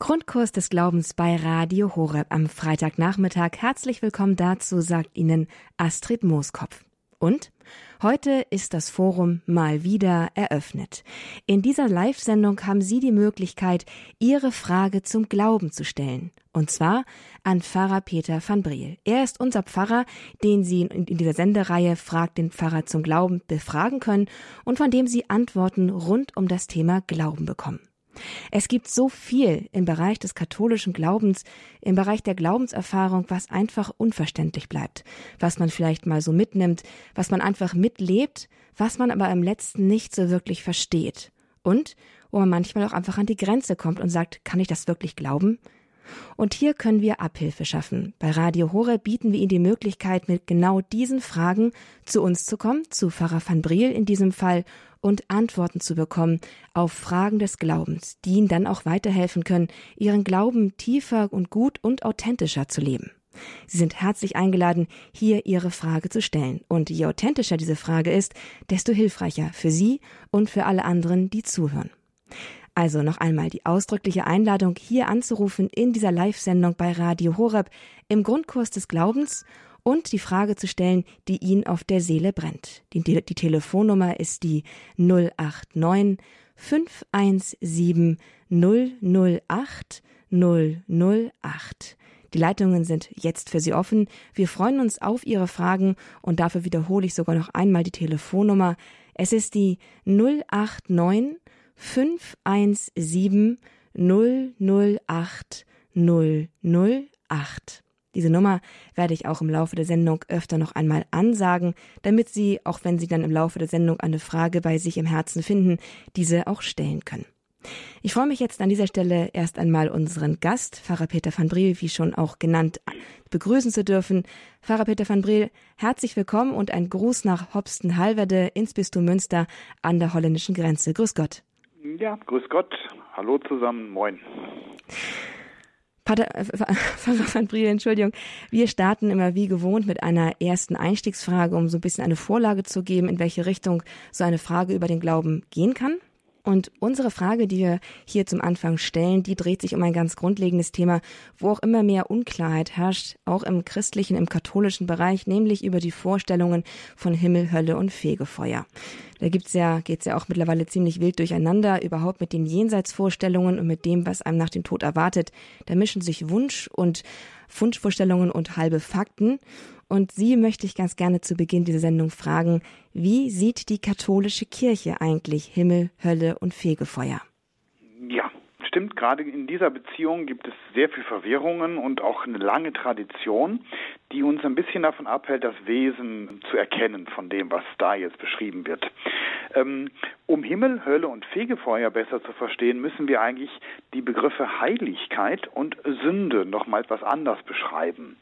Grundkurs des Glaubens bei Radio Horeb am Freitagnachmittag. Herzlich willkommen dazu, sagt Ihnen Astrid Mooskopf. Und heute ist das Forum mal wieder eröffnet. In dieser Live-Sendung haben Sie die Möglichkeit, Ihre Frage zum Glauben zu stellen. Und zwar an Pfarrer Peter van Briel. Er ist unser Pfarrer, den Sie in dieser Sendereihe Fragt den Pfarrer zum Glauben befragen können und von dem Sie Antworten rund um das Thema Glauben bekommen. Es gibt so viel im Bereich des katholischen Glaubens, im Bereich der Glaubenserfahrung, was einfach unverständlich bleibt, was man vielleicht mal so mitnimmt, was man einfach mitlebt, was man aber im letzten nicht so wirklich versteht. Und wo man manchmal auch einfach an die Grenze kommt und sagt, kann ich das wirklich glauben? Und hier können wir Abhilfe schaffen. Bei Radio Hore bieten wir Ihnen die Möglichkeit, mit genau diesen Fragen zu uns zu kommen, zu Pfarrer van Briel in diesem Fall, und Antworten zu bekommen auf Fragen des Glaubens, die Ihnen dann auch weiterhelfen können, Ihren Glauben tiefer und gut und authentischer zu leben. Sie sind herzlich eingeladen, hier Ihre Frage zu stellen. Und je authentischer diese Frage ist, desto hilfreicher für Sie und für alle anderen, die zuhören. Also noch einmal die ausdrückliche Einladung, hier anzurufen in dieser Live-Sendung bei Radio Horeb im Grundkurs des Glaubens und die Frage zu stellen, die ihn auf der Seele brennt. Die, die Telefonnummer ist die 089 517 008 008. Die Leitungen sind jetzt für Sie offen. Wir freuen uns auf Ihre Fragen und dafür wiederhole ich sogar noch einmal die Telefonnummer. Es ist die 089 517 008 008. Diese Nummer werde ich auch im Laufe der Sendung öfter noch einmal ansagen, damit Sie, auch wenn Sie dann im Laufe der Sendung eine Frage bei sich im Herzen finden, diese auch stellen können. Ich freue mich jetzt an dieser Stelle erst einmal unseren Gast, Pfarrer Peter van Briel, wie schon auch genannt, begrüßen zu dürfen. Pfarrer Peter van Briel, herzlich willkommen und ein Gruß nach Hopsten-Halverde ins Bistum Münster an der holländischen Grenze. Grüß Gott. Ja, grüß Gott. Hallo zusammen. Moin. Pater, äh, Pfarrer van Briel, Entschuldigung. Wir starten immer wie gewohnt mit einer ersten Einstiegsfrage, um so ein bisschen eine Vorlage zu geben, in welche Richtung so eine Frage über den Glauben gehen kann. Und unsere Frage, die wir hier zum Anfang stellen, die dreht sich um ein ganz grundlegendes Thema, wo auch immer mehr Unklarheit herrscht, auch im christlichen, im katholischen Bereich, nämlich über die Vorstellungen von Himmel, Hölle und Fegefeuer. Da gibt's ja, geht's ja auch mittlerweile ziemlich wild durcheinander, überhaupt mit den Jenseitsvorstellungen und mit dem, was einem nach dem Tod erwartet. Da mischen sich Wunsch und Wunschvorstellungen und halbe Fakten. Und Sie möchte ich ganz gerne zu Beginn dieser Sendung fragen, wie sieht die katholische Kirche eigentlich Himmel, Hölle und Fegefeuer? Ja, stimmt, gerade in dieser Beziehung gibt es sehr viel Verwirrungen und auch eine lange Tradition, die uns ein bisschen davon abhält, das Wesen zu erkennen von dem, was da jetzt beschrieben wird. Ähm, um Himmel, Hölle und Fegefeuer besser zu verstehen, müssen wir eigentlich die Begriffe Heiligkeit und Sünde nochmal etwas anders beschreiben.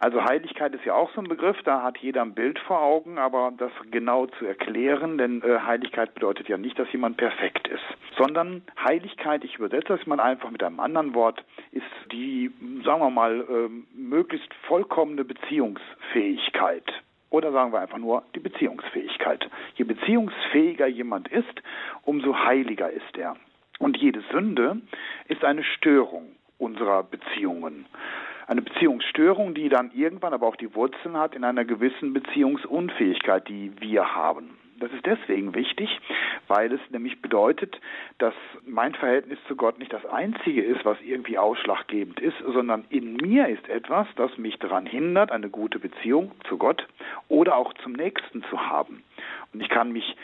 Also Heiligkeit ist ja auch so ein Begriff, da hat jeder ein Bild vor Augen, aber das genau zu erklären, denn äh, Heiligkeit bedeutet ja nicht, dass jemand perfekt ist, sondern Heiligkeit, ich übersetze das mal einfach mit einem anderen Wort, ist die, sagen wir mal, äh, möglichst vollkommene Beziehungsfähigkeit. Oder sagen wir einfach nur die Beziehungsfähigkeit. Je beziehungsfähiger jemand ist, umso heiliger ist er. Und jede Sünde ist eine Störung unserer Beziehungen eine Beziehungsstörung, die dann irgendwann aber auch die Wurzeln hat in einer gewissen Beziehungsunfähigkeit, die wir haben. Das ist deswegen wichtig, weil es nämlich bedeutet, dass mein Verhältnis zu Gott nicht das einzige ist, was irgendwie ausschlaggebend ist, sondern in mir ist etwas, das mich daran hindert, eine gute Beziehung zu Gott oder auch zum Nächsten zu haben. Und ich kann mich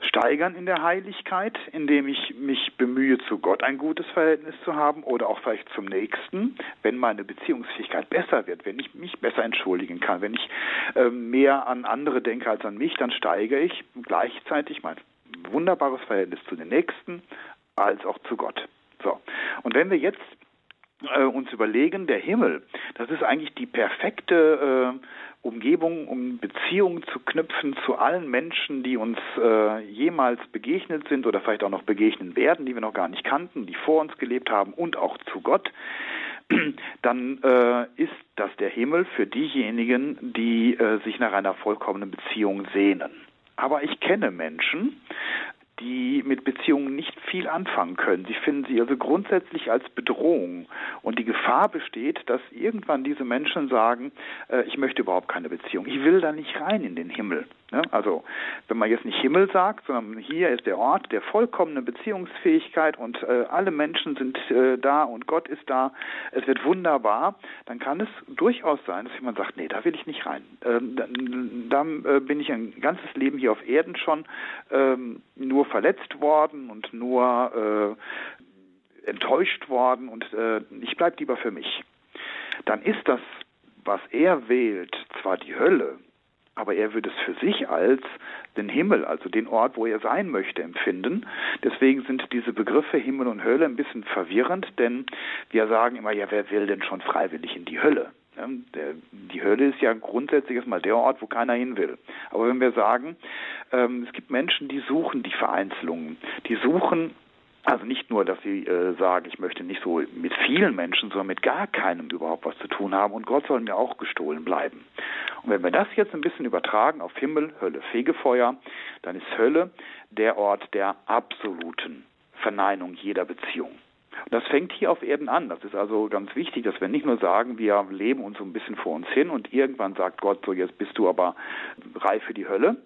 steigern in der Heiligkeit, indem ich mich bemühe, zu Gott ein gutes Verhältnis zu haben oder auch vielleicht zum Nächsten, wenn meine Beziehungsfähigkeit besser wird, wenn ich mich besser entschuldigen kann, wenn ich äh, mehr an andere denke als an mich, dann steigere ich gleichzeitig mein wunderbares Verhältnis zu den Nächsten als auch zu Gott. So. Und wenn wir jetzt äh, uns überlegen, der Himmel, das ist eigentlich die perfekte äh, Umgebung, um Beziehungen zu knüpfen zu allen Menschen, die uns äh, jemals begegnet sind oder vielleicht auch noch begegnen werden, die wir noch gar nicht kannten, die vor uns gelebt haben und auch zu Gott, dann äh, ist das der Himmel für diejenigen, die äh, sich nach einer vollkommenen Beziehung sehnen. Aber ich kenne Menschen, die mit Beziehungen nicht viel anfangen können. Sie finden sie also grundsätzlich als Bedrohung. Und die Gefahr besteht, dass irgendwann diese Menschen sagen, äh, ich möchte überhaupt keine Beziehung. Ich will da nicht rein in den Himmel. Ne? Also wenn man jetzt nicht Himmel sagt, sondern hier ist der Ort der vollkommenen Beziehungsfähigkeit und äh, alle Menschen sind äh, da und Gott ist da, es wird wunderbar, dann kann es durchaus sein, dass jemand sagt, nee, da will ich nicht rein. Ähm, dann, dann äh, bin ich ein ganzes Leben hier auf Erden schon ähm, nur verletzt worden und nur äh, enttäuscht worden und äh, ich bleibe lieber für mich. Dann ist das, was er wählt, zwar die Hölle, aber er würde es für sich als den Himmel, also den Ort, wo er sein möchte, empfinden. Deswegen sind diese Begriffe Himmel und Hölle ein bisschen verwirrend, denn wir sagen immer, ja, wer will denn schon freiwillig in die Hölle? Die Hölle ist ja grundsätzlich erstmal der Ort, wo keiner hin will. Aber wenn wir sagen, ähm, es gibt Menschen, die suchen die Vereinzelungen, die suchen also nicht nur, dass sie äh, sagen, ich möchte nicht so mit vielen Menschen, sondern mit gar keinem überhaupt was zu tun haben und Gott soll mir auch gestohlen bleiben. Und wenn wir das jetzt ein bisschen übertragen auf Himmel, Hölle, Fegefeuer, dann ist Hölle der Ort der absoluten Verneinung jeder Beziehung. Und das fängt hier auf Erden an. Das ist also ganz wichtig, dass wir nicht nur sagen, wir leben uns so ein bisschen vor uns hin und irgendwann sagt Gott so, jetzt bist du aber reif für die Hölle,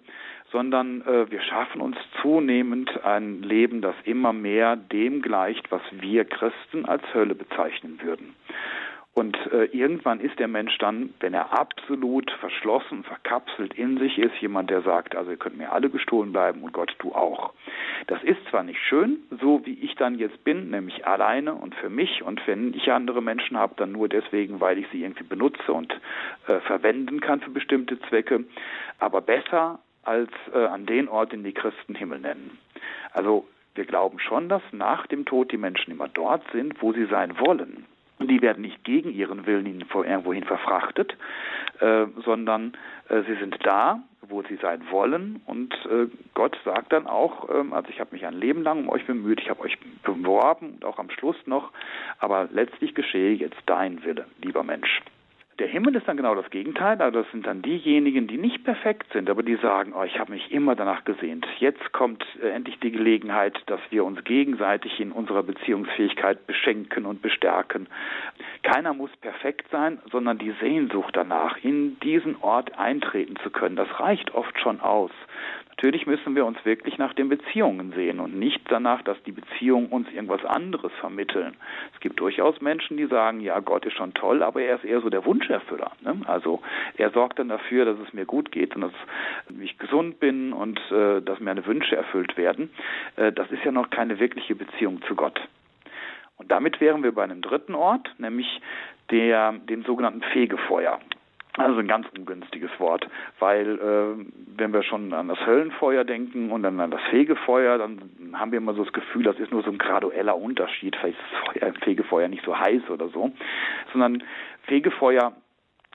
sondern äh, wir schaffen uns zunehmend ein Leben, das immer mehr dem gleicht, was wir Christen als Hölle bezeichnen würden. Und äh, irgendwann ist der Mensch dann, wenn er absolut verschlossen, verkapselt in sich ist, jemand, der sagt, also ihr könnt mir alle gestohlen bleiben und Gott, du auch. Das ist zwar nicht schön, so wie ich dann jetzt bin, nämlich alleine und für mich und wenn ich andere Menschen habe, dann nur deswegen, weil ich sie irgendwie benutze und äh, verwenden kann für bestimmte Zwecke, aber besser als äh, an den Ort, den die Christen Himmel nennen. Also wir glauben schon, dass nach dem Tod die Menschen immer dort sind, wo sie sein wollen. Und die werden nicht gegen ihren Willen irgendwohin verfrachtet, äh, sondern äh, sie sind da, wo sie sein wollen. Und äh, Gott sagt dann auch, ähm, also ich habe mich ein Leben lang um euch bemüht, ich habe euch beworben und auch am Schluss noch, aber letztlich geschehe jetzt dein Wille, lieber Mensch. Der Himmel ist dann genau das Gegenteil, also das sind dann diejenigen, die nicht perfekt sind, aber die sagen, oh, ich habe mich immer danach gesehnt. Jetzt kommt äh, endlich die Gelegenheit, dass wir uns gegenseitig in unserer Beziehungsfähigkeit beschenken und bestärken. Keiner muss perfekt sein, sondern die Sehnsucht danach, in diesen Ort eintreten zu können, das reicht oft schon aus. Natürlich müssen wir uns wirklich nach den Beziehungen sehen und nicht danach, dass die Beziehungen uns irgendwas anderes vermitteln. Es gibt durchaus Menschen, die sagen, ja, Gott ist schon toll, aber er ist eher so der Wunscherfüller. Ne? Also er sorgt dann dafür, dass es mir gut geht und dass ich gesund bin und äh, dass meine Wünsche erfüllt werden. Äh, das ist ja noch keine wirkliche Beziehung zu Gott. Und damit wären wir bei einem dritten Ort, nämlich der, dem sogenannten Fegefeuer. Also ein ganz ungünstiges Wort, weil äh, wenn wir schon an das Höllenfeuer denken und dann an das Fegefeuer, dann haben wir immer so das Gefühl, das ist nur so ein gradueller Unterschied. Vielleicht ist das Feuer, Fegefeuer nicht so heiß oder so, sondern Fegefeuer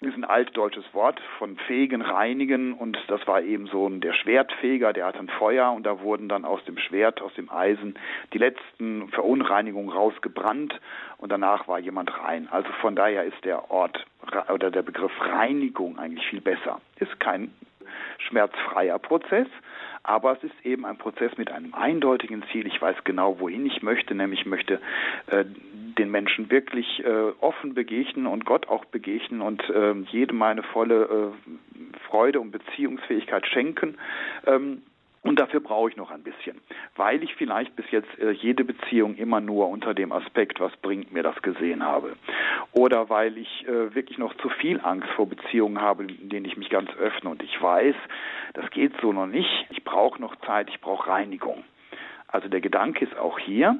ist ein altdeutsches Wort von fegen, reinigen und das war eben so der Schwertfeger, der hatte ein Feuer und da wurden dann aus dem Schwert, aus dem Eisen die letzten Verunreinigungen rausgebrannt und danach war jemand rein. Also von daher ist der Ort oder der Begriff Reinigung eigentlich viel besser. Ist kein schmerzfreier Prozess, aber es ist eben ein Prozess mit einem eindeutigen Ziel. Ich weiß genau, wohin ich möchte, nämlich ich möchte äh, den Menschen wirklich äh, offen begegnen und Gott auch begegnen und äh, jedem meine volle äh, Freude und Beziehungsfähigkeit schenken. Ähm, und dafür brauche ich noch ein bisschen, weil ich vielleicht bis jetzt äh, jede Beziehung immer nur unter dem Aspekt, was bringt mir das gesehen habe. Oder weil ich äh, wirklich noch zu viel Angst vor Beziehungen habe, in denen ich mich ganz öffne und ich weiß, das geht so noch nicht. Ich brauche noch Zeit, ich brauche Reinigung. Also der Gedanke ist auch hier,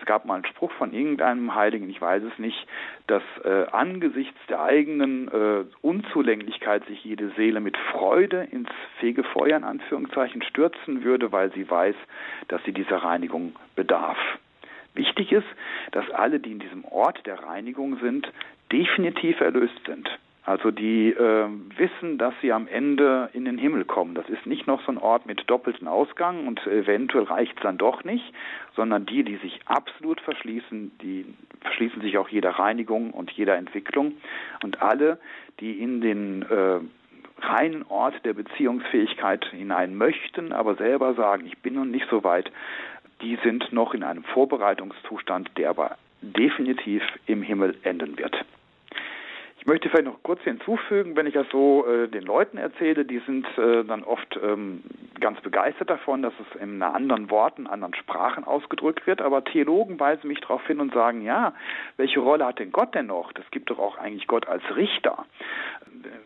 es gab mal einen Spruch von irgendeinem Heiligen, ich weiß es nicht, dass äh, angesichts der eigenen äh, Unzulänglichkeit sich jede Seele mit Freude ins Fegefeuer in Anführungszeichen stürzen würde, weil sie weiß, dass sie dieser Reinigung bedarf. Wichtig ist, dass alle, die in diesem Ort der Reinigung sind, definitiv erlöst sind. Also die äh, wissen, dass sie am Ende in den Himmel kommen. Das ist nicht noch so ein Ort mit doppelten Ausgang und eventuell reicht es dann doch nicht, sondern die, die sich absolut verschließen, die verschließen sich auch jeder Reinigung und jeder Entwicklung. Und alle, die in den äh, reinen Ort der Beziehungsfähigkeit hinein möchten, aber selber sagen, ich bin noch nicht so weit, die sind noch in einem Vorbereitungszustand, der aber definitiv im Himmel enden wird. Ich möchte vielleicht noch kurz hinzufügen, wenn ich das so äh, den Leuten erzähle, die sind äh, dann oft ähm, ganz begeistert davon, dass es in anderen Worten, anderen Sprachen ausgedrückt wird. Aber Theologen weisen mich darauf hin und sagen, ja, welche Rolle hat denn Gott denn noch? Das gibt doch auch eigentlich Gott als Richter.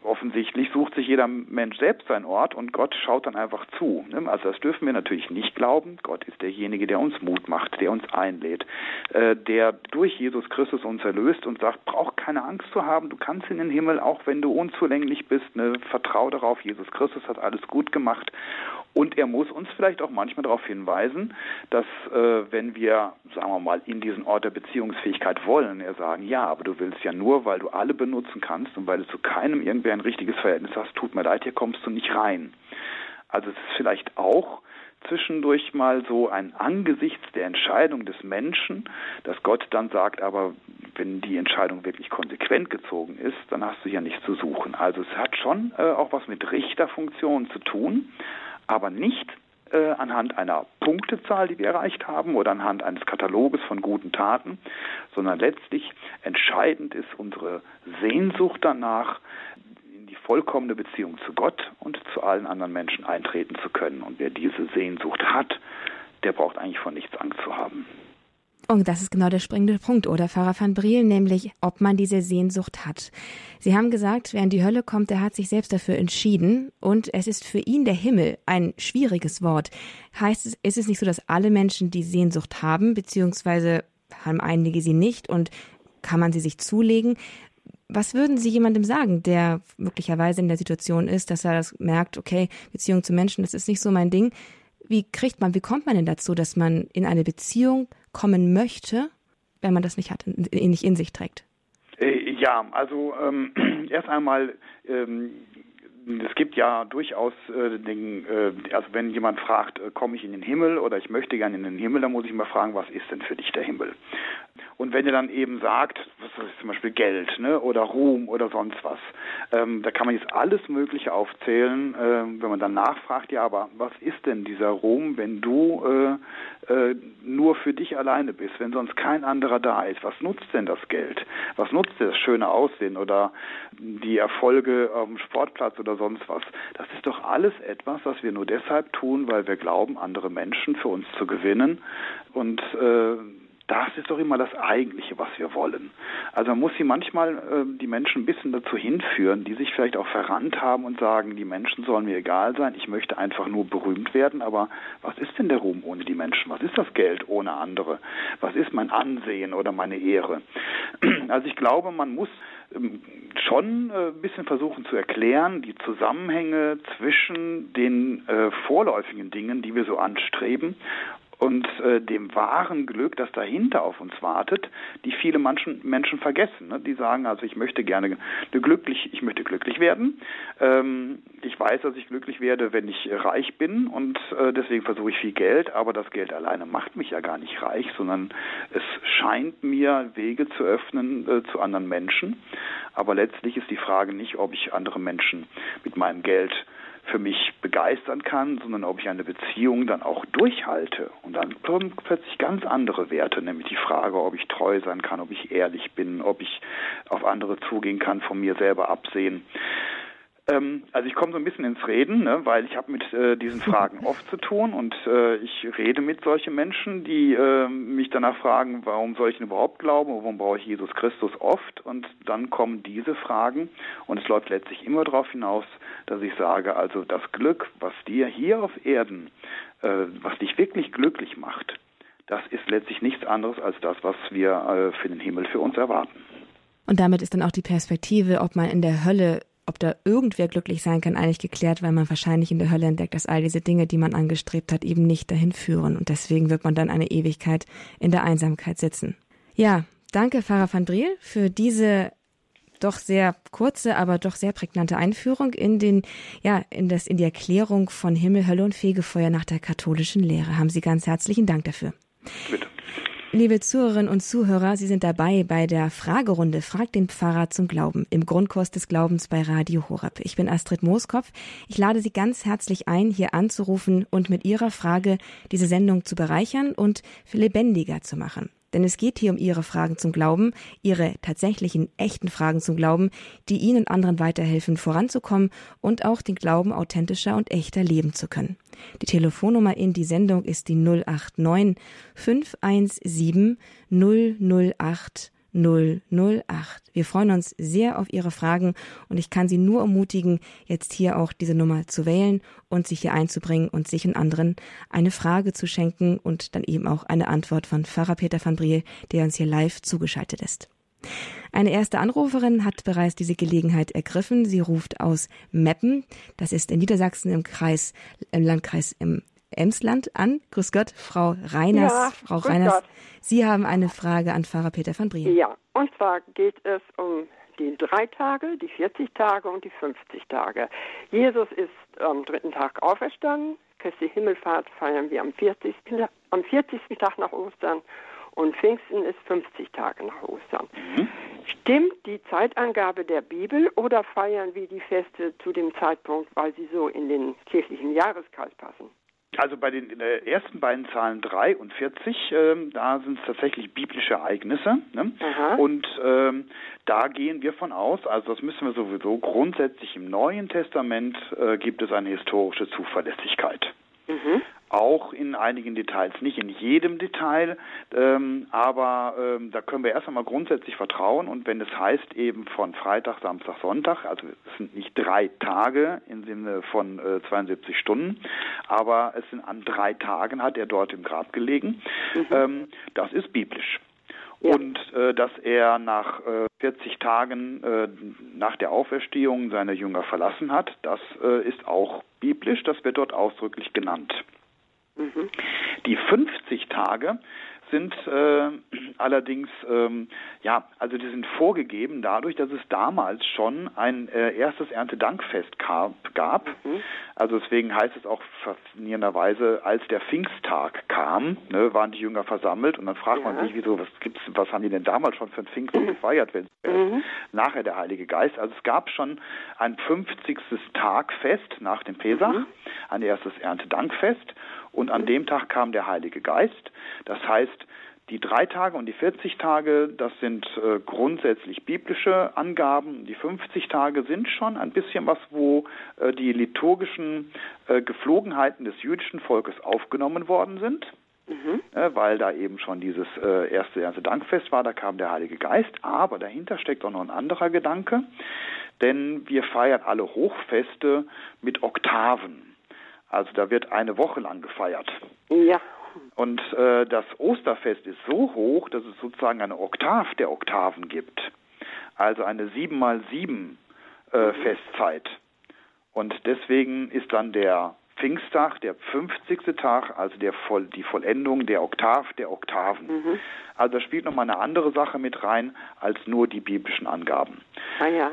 Offensichtlich sucht sich jeder Mensch selbst seinen Ort und Gott schaut dann einfach zu. Ne? Also das dürfen wir natürlich nicht glauben. Gott ist derjenige, der uns Mut macht, der uns einlädt, äh, der durch Jesus Christus uns erlöst und sagt, brauch keine Angst zu haben, du kannst in den Himmel, auch wenn du unzulänglich bist. Ne? Vertrau darauf, Jesus Christus hat alles gut gemacht. Und er muss uns vielleicht auch manchmal darauf hinweisen, dass äh, wenn wir, sagen wir mal, in diesen Ort der Beziehungsfähigkeit wollen, er sagen, ja, aber du willst ja nur, weil du alle benutzen kannst und weil du zu keinem irgendwer ein richtiges Verhältnis hast, tut mir leid, hier kommst du nicht rein. Also es ist vielleicht auch zwischendurch mal so ein angesichts der Entscheidung des Menschen, dass Gott dann sagt, aber wenn die Entscheidung wirklich konsequent gezogen ist, dann hast du hier nichts zu suchen. Also es hat schon äh, auch was mit Richterfunktion zu tun, aber nicht äh, anhand einer Punktezahl, die wir erreicht haben, oder anhand eines Kataloges von guten Taten, sondern letztlich entscheidend ist unsere Sehnsucht danach, vollkommene Beziehung zu Gott und zu allen anderen Menschen eintreten zu können. Und wer diese Sehnsucht hat, der braucht eigentlich von nichts Angst zu haben. Und das ist genau der springende Punkt, oder Pfarrer van Briel, nämlich ob man diese Sehnsucht hat. Sie haben gesagt, wer in die Hölle kommt, der hat sich selbst dafür entschieden und es ist für ihn der Himmel ein schwieriges Wort. Heißt es, ist es nicht so, dass alle Menschen die Sehnsucht haben, beziehungsweise haben einige sie nicht und kann man sie sich zulegen? Was würden Sie jemandem sagen, der möglicherweise in der Situation ist, dass er das merkt, okay, Beziehung zu Menschen, das ist nicht so mein Ding. Wie kriegt man, wie kommt man denn dazu, dass man in eine Beziehung kommen möchte, wenn man das nicht hat, nicht in sich trägt? Äh, ja, also ähm, erst einmal ähm, es gibt ja durchaus äh, den, äh, also wenn jemand fragt, äh, komme ich in den Himmel oder ich möchte gerne in den Himmel, dann muss ich mal fragen, was ist denn für dich der Himmel? Und wenn ihr dann eben sagt, was ist zum Beispiel Geld ne, oder Ruhm oder sonst was, ähm, da kann man jetzt alles Mögliche aufzählen, äh, wenn man dann nachfragt, ja, aber was ist denn dieser Ruhm, wenn du äh, äh, nur für dich alleine bist, wenn sonst kein anderer da ist? Was nutzt denn das Geld? Was nutzt das schöne Aussehen oder die Erfolge dem Sportplatz oder sonst was? Das ist doch alles etwas, was wir nur deshalb tun, weil wir glauben, andere Menschen für uns zu gewinnen und äh, das ist doch immer das Eigentliche, was wir wollen. Also man muss sie manchmal äh, die Menschen ein bisschen dazu hinführen, die sich vielleicht auch verrannt haben und sagen, die Menschen sollen mir egal sein, ich möchte einfach nur berühmt werden, aber was ist denn der Ruhm ohne die Menschen? Was ist das Geld ohne andere? Was ist mein Ansehen oder meine Ehre? Also ich glaube, man muss ähm, schon äh, ein bisschen versuchen zu erklären, die Zusammenhänge zwischen den äh, vorläufigen Dingen, die wir so anstreben und äh, dem wahren Glück, das dahinter auf uns wartet, die viele Menschen, Menschen vergessen. Ne? Die sagen also, ich möchte gerne glücklich, ich möchte glücklich werden. Ähm, ich weiß, dass ich glücklich werde, wenn ich reich bin und äh, deswegen versuche ich viel Geld, aber das Geld alleine macht mich ja gar nicht reich, sondern es scheint mir Wege zu öffnen äh, zu anderen Menschen. Aber letztlich ist die Frage nicht, ob ich andere Menschen mit meinem Geld für mich begeistern kann, sondern ob ich eine Beziehung dann auch durchhalte. Und dann kommen plötzlich ganz andere Werte, nämlich die Frage, ob ich treu sein kann, ob ich ehrlich bin, ob ich auf andere zugehen kann, von mir selber absehen. Ähm, also ich komme so ein bisschen ins Reden, ne, weil ich habe mit äh, diesen Fragen oft zu tun und äh, ich rede mit solchen Menschen, die äh, mich danach fragen, warum soll ich denn überhaupt glauben, warum brauche ich Jesus Christus oft und dann kommen diese Fragen und es läuft letztlich immer darauf hinaus, dass ich sage, also das Glück, was dir hier auf Erden, äh, was dich wirklich glücklich macht, das ist letztlich nichts anderes als das, was wir äh, für den Himmel für uns erwarten. Und damit ist dann auch die Perspektive, ob man in der Hölle ob da irgendwer glücklich sein kann, eigentlich geklärt, weil man wahrscheinlich in der Hölle entdeckt, dass all diese Dinge, die man angestrebt hat, eben nicht dahin führen. Und deswegen wird man dann eine Ewigkeit in der Einsamkeit sitzen. Ja, danke, Pfarrer van Driel, für diese doch sehr kurze, aber doch sehr prägnante Einführung in den, ja, in das, in die Erklärung von Himmel, Hölle und Fegefeuer nach der katholischen Lehre. Haben Sie ganz herzlichen Dank dafür. Bitte. Liebe Zuhörerinnen und Zuhörer, Sie sind dabei bei der Fragerunde Frag den Pfarrer zum Glauben im Grundkurs des Glaubens bei Radio Horeb. Ich bin Astrid Mooskopf. Ich lade Sie ganz herzlich ein, hier anzurufen und mit Ihrer Frage diese Sendung zu bereichern und lebendiger zu machen. Denn es geht hier um Ihre Fragen zum Glauben, Ihre tatsächlichen, echten Fragen zum Glauben, die Ihnen und anderen weiterhelfen, voranzukommen und auch den Glauben authentischer und echter leben zu können. Die Telefonnummer in die Sendung ist die 089 517 008 008. Wir freuen uns sehr auf Ihre Fragen und ich kann Sie nur ermutigen, jetzt hier auch diese Nummer zu wählen und sich hier einzubringen und sich und anderen eine Frage zu schenken und dann eben auch eine Antwort von Pfarrer Peter van Briel, der uns hier live zugeschaltet ist. Eine erste Anruferin hat bereits diese Gelegenheit ergriffen. Sie ruft aus Meppen. Das ist in Niedersachsen im Kreis, im Landkreis im Emsland an. Grüß Gott, Frau Reiners. Ja, Frau Reiners, Gott. Sie haben eine Frage an Pfarrer Peter van Briel. Ja, und zwar geht es um die drei Tage, die 40 Tage und die 50 Tage. Jesus ist am dritten Tag auferstanden. Christi Himmelfahrt feiern wir am 40. am 40. Tag nach Ostern und Pfingsten ist 50 Tage nach Ostern. Mhm. Stimmt die Zeitangabe der Bibel oder feiern wir die Feste zu dem Zeitpunkt, weil sie so in den kirchlichen Jahreskreis passen? Also bei den ersten beiden Zahlen 3 und 40, äh, da sind es tatsächlich biblische Ereignisse. Ne? Und ähm, da gehen wir von aus, also das müssen wir sowieso grundsätzlich im Neuen Testament äh, gibt es eine historische Zuverlässigkeit. Mhm auch in einigen Details, nicht in jedem Detail, ähm, aber ähm, da können wir erst einmal grundsätzlich vertrauen und wenn es heißt eben von Freitag, Samstag, Sonntag, also es sind nicht drei Tage im Sinne von äh, 72 Stunden, aber es sind an drei Tagen hat er dort im Grab gelegen, mhm. ähm, das ist biblisch. Ja. Und äh, dass er nach äh, 40 Tagen äh, nach der Auferstehung seine Jünger verlassen hat, das äh, ist auch biblisch, das wird dort ausdrücklich genannt. Mhm. Die 50 Tage sind äh, allerdings, ähm, ja, also die sind vorgegeben dadurch, dass es damals schon ein äh, erstes Erntedankfest gab. Mhm. Also deswegen heißt es auch faszinierenderweise, als der Pfingsttag kam, ne, waren die Jünger versammelt und dann fragt ja. man sich, wieso, was gibt's, was haben die denn damals schon für ein Pfingsten mhm. gefeiert, wenn mhm. nachher der Heilige Geist. Also es gab schon ein 50. Tagfest nach dem Pesach, mhm. ein erstes Erntedankfest und an dem Tag kam der Heilige Geist. Das heißt, die drei Tage und die 40 Tage, das sind äh, grundsätzlich biblische Angaben. Die 50 Tage sind schon ein bisschen was, wo äh, die liturgischen äh, Geflogenheiten des jüdischen Volkes aufgenommen worden sind. Mhm. weil da eben schon dieses äh, erste, erste Dankfest war, da kam der Heilige Geist. Aber dahinter steckt auch noch ein anderer Gedanke, denn wir feiern alle Hochfeste mit Oktaven. Also da wird eine Woche lang gefeiert. Ja. Und äh, das Osterfest ist so hoch, dass es sozusagen eine Oktav der Oktaven gibt. Also eine 7 mal 7 äh, mhm. Festzeit. Und deswegen ist dann der Pfingsttag, der 50. Tag, also der Voll, die Vollendung der Oktav der Oktaven. Mhm. Also da spielt nochmal eine andere Sache mit rein als nur die biblischen Angaben. Ah ja.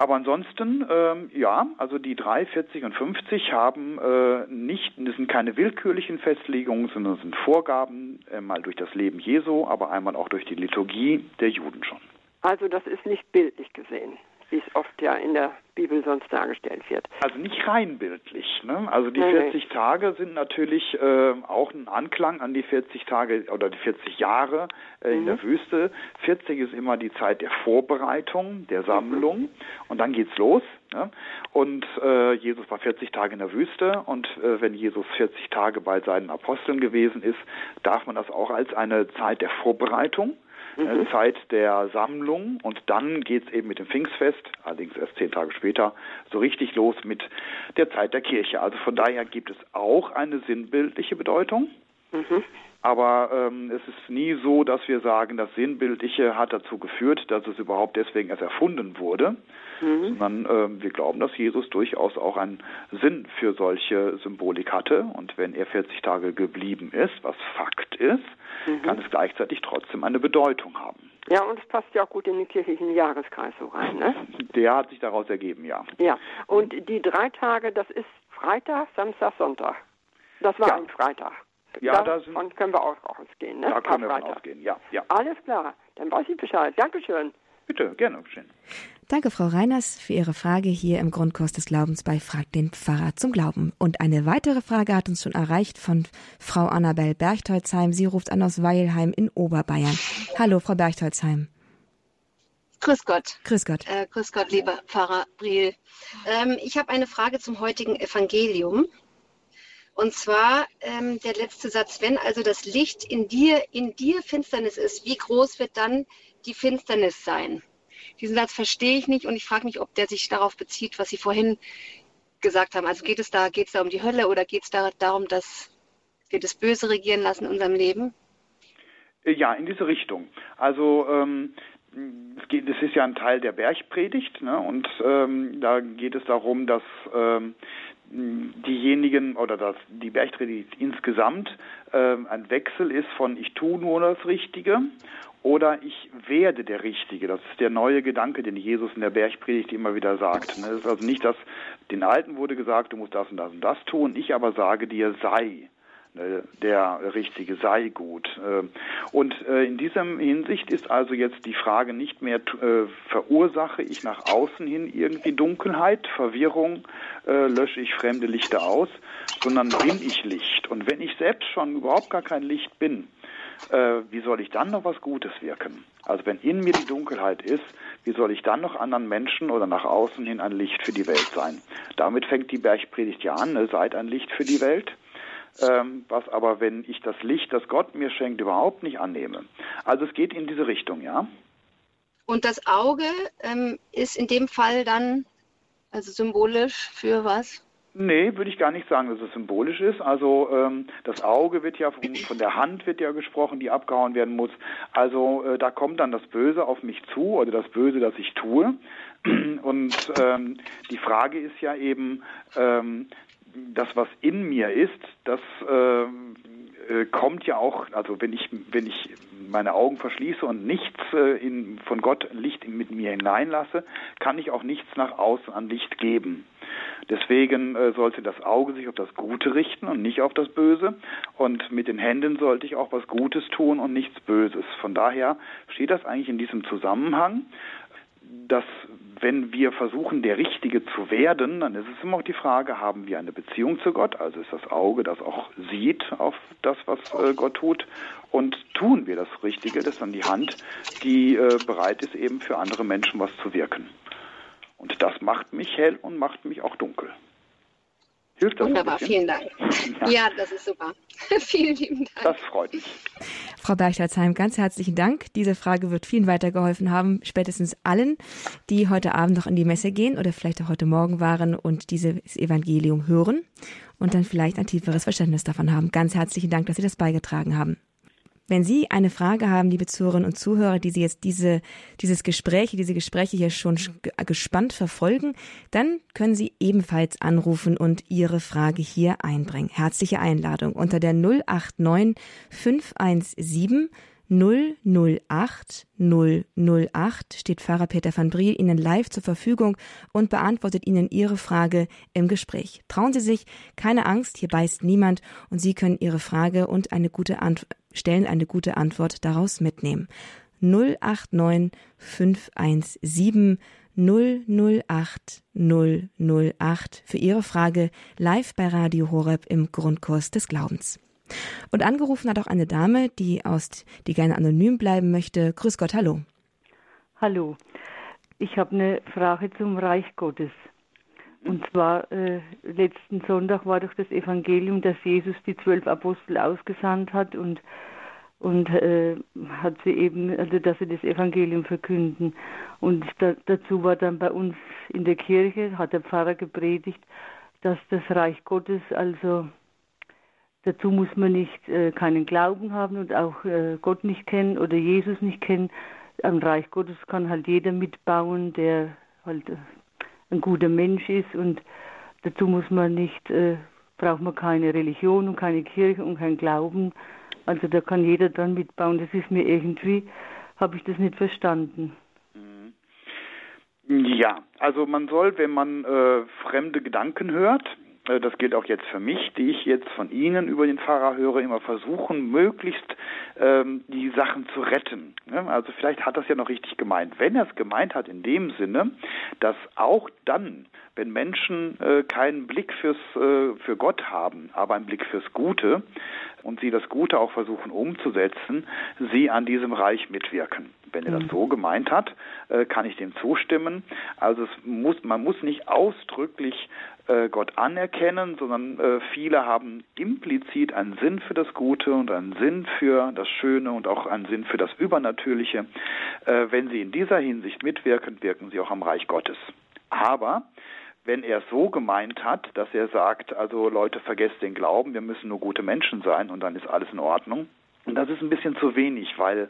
Aber ansonsten, ähm, ja, also die 3, 40 und 50 haben äh, nicht, das sind keine willkürlichen Festlegungen, sondern sind Vorgaben, äh, mal durch das Leben Jesu, aber einmal auch durch die Liturgie der Juden schon. Also das ist nicht bildlich gesehen wie es oft ja in der Bibel sonst dargestellt wird. Also nicht rein bildlich. Ne? Also die nee, 40 nee. Tage sind natürlich äh, auch ein Anklang an die 40 Tage oder die 40 Jahre äh, mhm. in der Wüste. 40 ist immer die Zeit der Vorbereitung, der Sammlung mhm. und dann geht's los. Ne? Und äh, Jesus war 40 Tage in der Wüste und äh, wenn Jesus 40 Tage bei seinen Aposteln gewesen ist, darf man das auch als eine Zeit der Vorbereitung mhm. Zeit der Sammlung und dann geht es eben mit dem Pfingstfest, allerdings erst zehn Tage später, so richtig los mit der Zeit der Kirche. Also von daher gibt es auch eine sinnbildliche Bedeutung. Mhm. Aber ähm, es ist nie so, dass wir sagen, das Sinnbildliche hat dazu geführt, dass es überhaupt deswegen erst erfunden wurde, mhm. sondern äh, wir glauben, dass Jesus durchaus auch einen Sinn für solche Symbolik hatte. Und wenn er 40 Tage geblieben ist, was Fakt ist, mhm. kann es gleichzeitig trotzdem eine Bedeutung haben. Ja, und es passt ja auch gut in den kirchlichen Jahreskreis so rein, ne? Der hat sich daraus ergeben, ja. Ja, und die drei Tage, das ist Freitag, Samstag, Sonntag. Das war ja. ein Freitag. Ja, davon da sind, können wir auch ausgehen. Ne? Da können wir ausgehen, ja, ja. Alles klar, dann weiß ich Bescheid. Dankeschön. Bitte, gerne geschehen. Danke, Frau Reiners, für Ihre Frage hier im Grundkurs des Glaubens bei Frag den Pfarrer zum Glauben. Und eine weitere Frage hat uns schon erreicht von Frau Annabel Berchtolzheim. Sie ruft an aus Weilheim in Oberbayern. Hallo, Frau Berchtolzheim. Grüß Gott. Grüß Gott. Äh, grüß Gott, lieber Pfarrer Briel. Ähm, ich habe eine Frage zum heutigen Evangelium. Und zwar ähm, der letzte Satz, wenn also das Licht in dir, in dir Finsternis ist, wie groß wird dann die Finsternis sein? Diesen Satz verstehe ich nicht und ich frage mich, ob der sich darauf bezieht, was Sie vorhin gesagt haben. Also geht es da, geht es da um die Hölle oder geht es da darum, dass wir das Böse regieren lassen in unserem Leben? Ja, in diese Richtung. Also ähm, es, geht, es ist ja ein Teil der Bergpredigt ne? und ähm, da geht es darum, dass ähm, diejenigen oder dass die Bergpredigt insgesamt ähm, ein Wechsel ist von ich tue nur das Richtige oder ich werde der Richtige. Das ist der neue Gedanke, den Jesus in der Bergpredigt immer wieder sagt. Ne? Es ist also nicht, dass den Alten wurde gesagt, du musst das und das und das tun, ich aber sage dir, sei der Richtige, sei gut. Ähm, und äh, in diesem Hinsicht ist also jetzt die Frage nicht mehr, äh, verursache ich nach außen hin irgendwie Dunkelheit, Verwirrung, äh, lösche ich fremde Lichter aus, sondern bin ich Licht. Und wenn ich selbst schon überhaupt gar kein Licht bin, äh, wie soll ich dann noch was Gutes wirken? Also wenn in mir die Dunkelheit ist, wie soll ich dann noch anderen Menschen oder nach außen hin ein Licht für die Welt sein? Damit fängt die Bergpredigt ja an, ne? seid ein Licht für die Welt. Ähm, was aber, wenn ich das Licht, das Gott mir schenkt, überhaupt nicht annehme. Also es geht in diese Richtung, ja. Und das Auge ähm, ist in dem Fall dann also symbolisch für was? Nee, würde ich gar nicht sagen, dass es symbolisch ist. Also ähm, das Auge wird ja von, von, der Hand wird ja gesprochen, die abgehauen werden muss. Also äh, da kommt dann das Böse auf mich zu oder das Böse, das ich tue. Und ähm, die Frage ist ja eben, ähm, das, was in mir ist, das ähm, äh, kommt ja auch, also wenn ich, wenn ich meine Augen verschließe und nichts äh, in, von Gott Licht mit mir hineinlasse, kann ich auch nichts nach außen an Licht geben. Deswegen äh, sollte das Auge sich auf das Gute richten und nicht auf das Böse. Und mit den Händen sollte ich auch was Gutes tun und nichts Böses. Von daher steht das eigentlich in diesem Zusammenhang, dass wenn wir versuchen, der Richtige zu werden, dann ist es immer auch die Frage, haben wir eine Beziehung zu Gott? Also ist das Auge, das auch sieht auf das, was äh, Gott tut? Und tun wir das Richtige? Das ist dann die Hand, die äh, bereit ist, eben für andere Menschen was zu wirken. Und das macht mich hell und macht mich auch dunkel. Hilft das Wunderbar, vielen Dank. Ja. ja. das ist super. vielen lieben Dank. Das freut mich. Frau Berchtalsheim, ganz herzlichen Dank. Diese Frage wird vielen weitergeholfen haben, spätestens allen, die heute Abend noch in die Messe gehen oder vielleicht auch heute Morgen waren und dieses Evangelium hören und dann vielleicht ein tieferes Verständnis davon haben. Ganz herzlichen Dank, dass Sie das beigetragen haben. Wenn Sie eine Frage haben, liebe Zuhörerinnen und Zuhörer, die Sie jetzt diese, dieses Gespräch, diese Gespräche hier schon gespannt verfolgen, dann können Sie ebenfalls anrufen und Ihre Frage hier einbringen. Herzliche Einladung unter der 089 517 008 008 steht Pfarrer Peter van Briel Ihnen live zur Verfügung und beantwortet Ihnen Ihre Frage im Gespräch. Trauen Sie sich, keine Angst, hier beißt niemand und Sie können Ihre Frage und eine gute Antwort stellen eine gute Antwort daraus mitnehmen. 089 517 008 008 für Ihre Frage live bei Radio Horeb im Grundkurs des Glaubens. Und angerufen hat auch eine Dame, die aus, die gerne anonym bleiben möchte. Grüß Gott, hallo. Hallo. Ich habe eine Frage zum Reich Gottes. Und zwar äh, letzten Sonntag war doch das Evangelium, dass Jesus die zwölf Apostel ausgesandt hat und und äh, hat sie eben, also dass sie das Evangelium verkünden. Und da, dazu war dann bei uns in der Kirche, hat der Pfarrer gepredigt, dass das Reich Gottes, also dazu muss man nicht äh, keinen Glauben haben und auch äh, Gott nicht kennen oder Jesus nicht kennen. Am Reich Gottes kann halt jeder mitbauen, der halt äh, ein guter Mensch ist und dazu muss man nicht, äh, braucht man keine Religion und keine Kirche und kein Glauben. Also da kann jeder dran mitbauen. Das ist mir irgendwie, habe ich das nicht verstanden. Mhm. Ja, also man soll, wenn man äh, fremde Gedanken hört, das gilt auch jetzt für mich, die ich jetzt von Ihnen über den Pfarrer höre, immer versuchen, möglichst ähm, die Sachen zu retten. Also vielleicht hat das ja noch richtig gemeint. Wenn er es gemeint hat in dem Sinne, dass auch dann, wenn Menschen äh, keinen Blick fürs, äh, für Gott haben, aber einen Blick fürs Gute und sie das Gute auch versuchen umzusetzen, sie an diesem Reich mitwirken. Wenn er das mhm. so gemeint hat, äh, kann ich dem zustimmen. Also muss, man muss nicht ausdrücklich äh, Gott anerkennen, sondern äh, viele haben implizit einen Sinn für das Gute und einen Sinn für das Schöne und auch einen Sinn für das Übernatürliche. Wenn sie in dieser Hinsicht mitwirken, wirken sie auch am Reich Gottes. Aber wenn er so gemeint hat, dass er sagt, also Leute, vergesst den Glauben, wir müssen nur gute Menschen sein und dann ist alles in Ordnung. Und das ist ein bisschen zu wenig, weil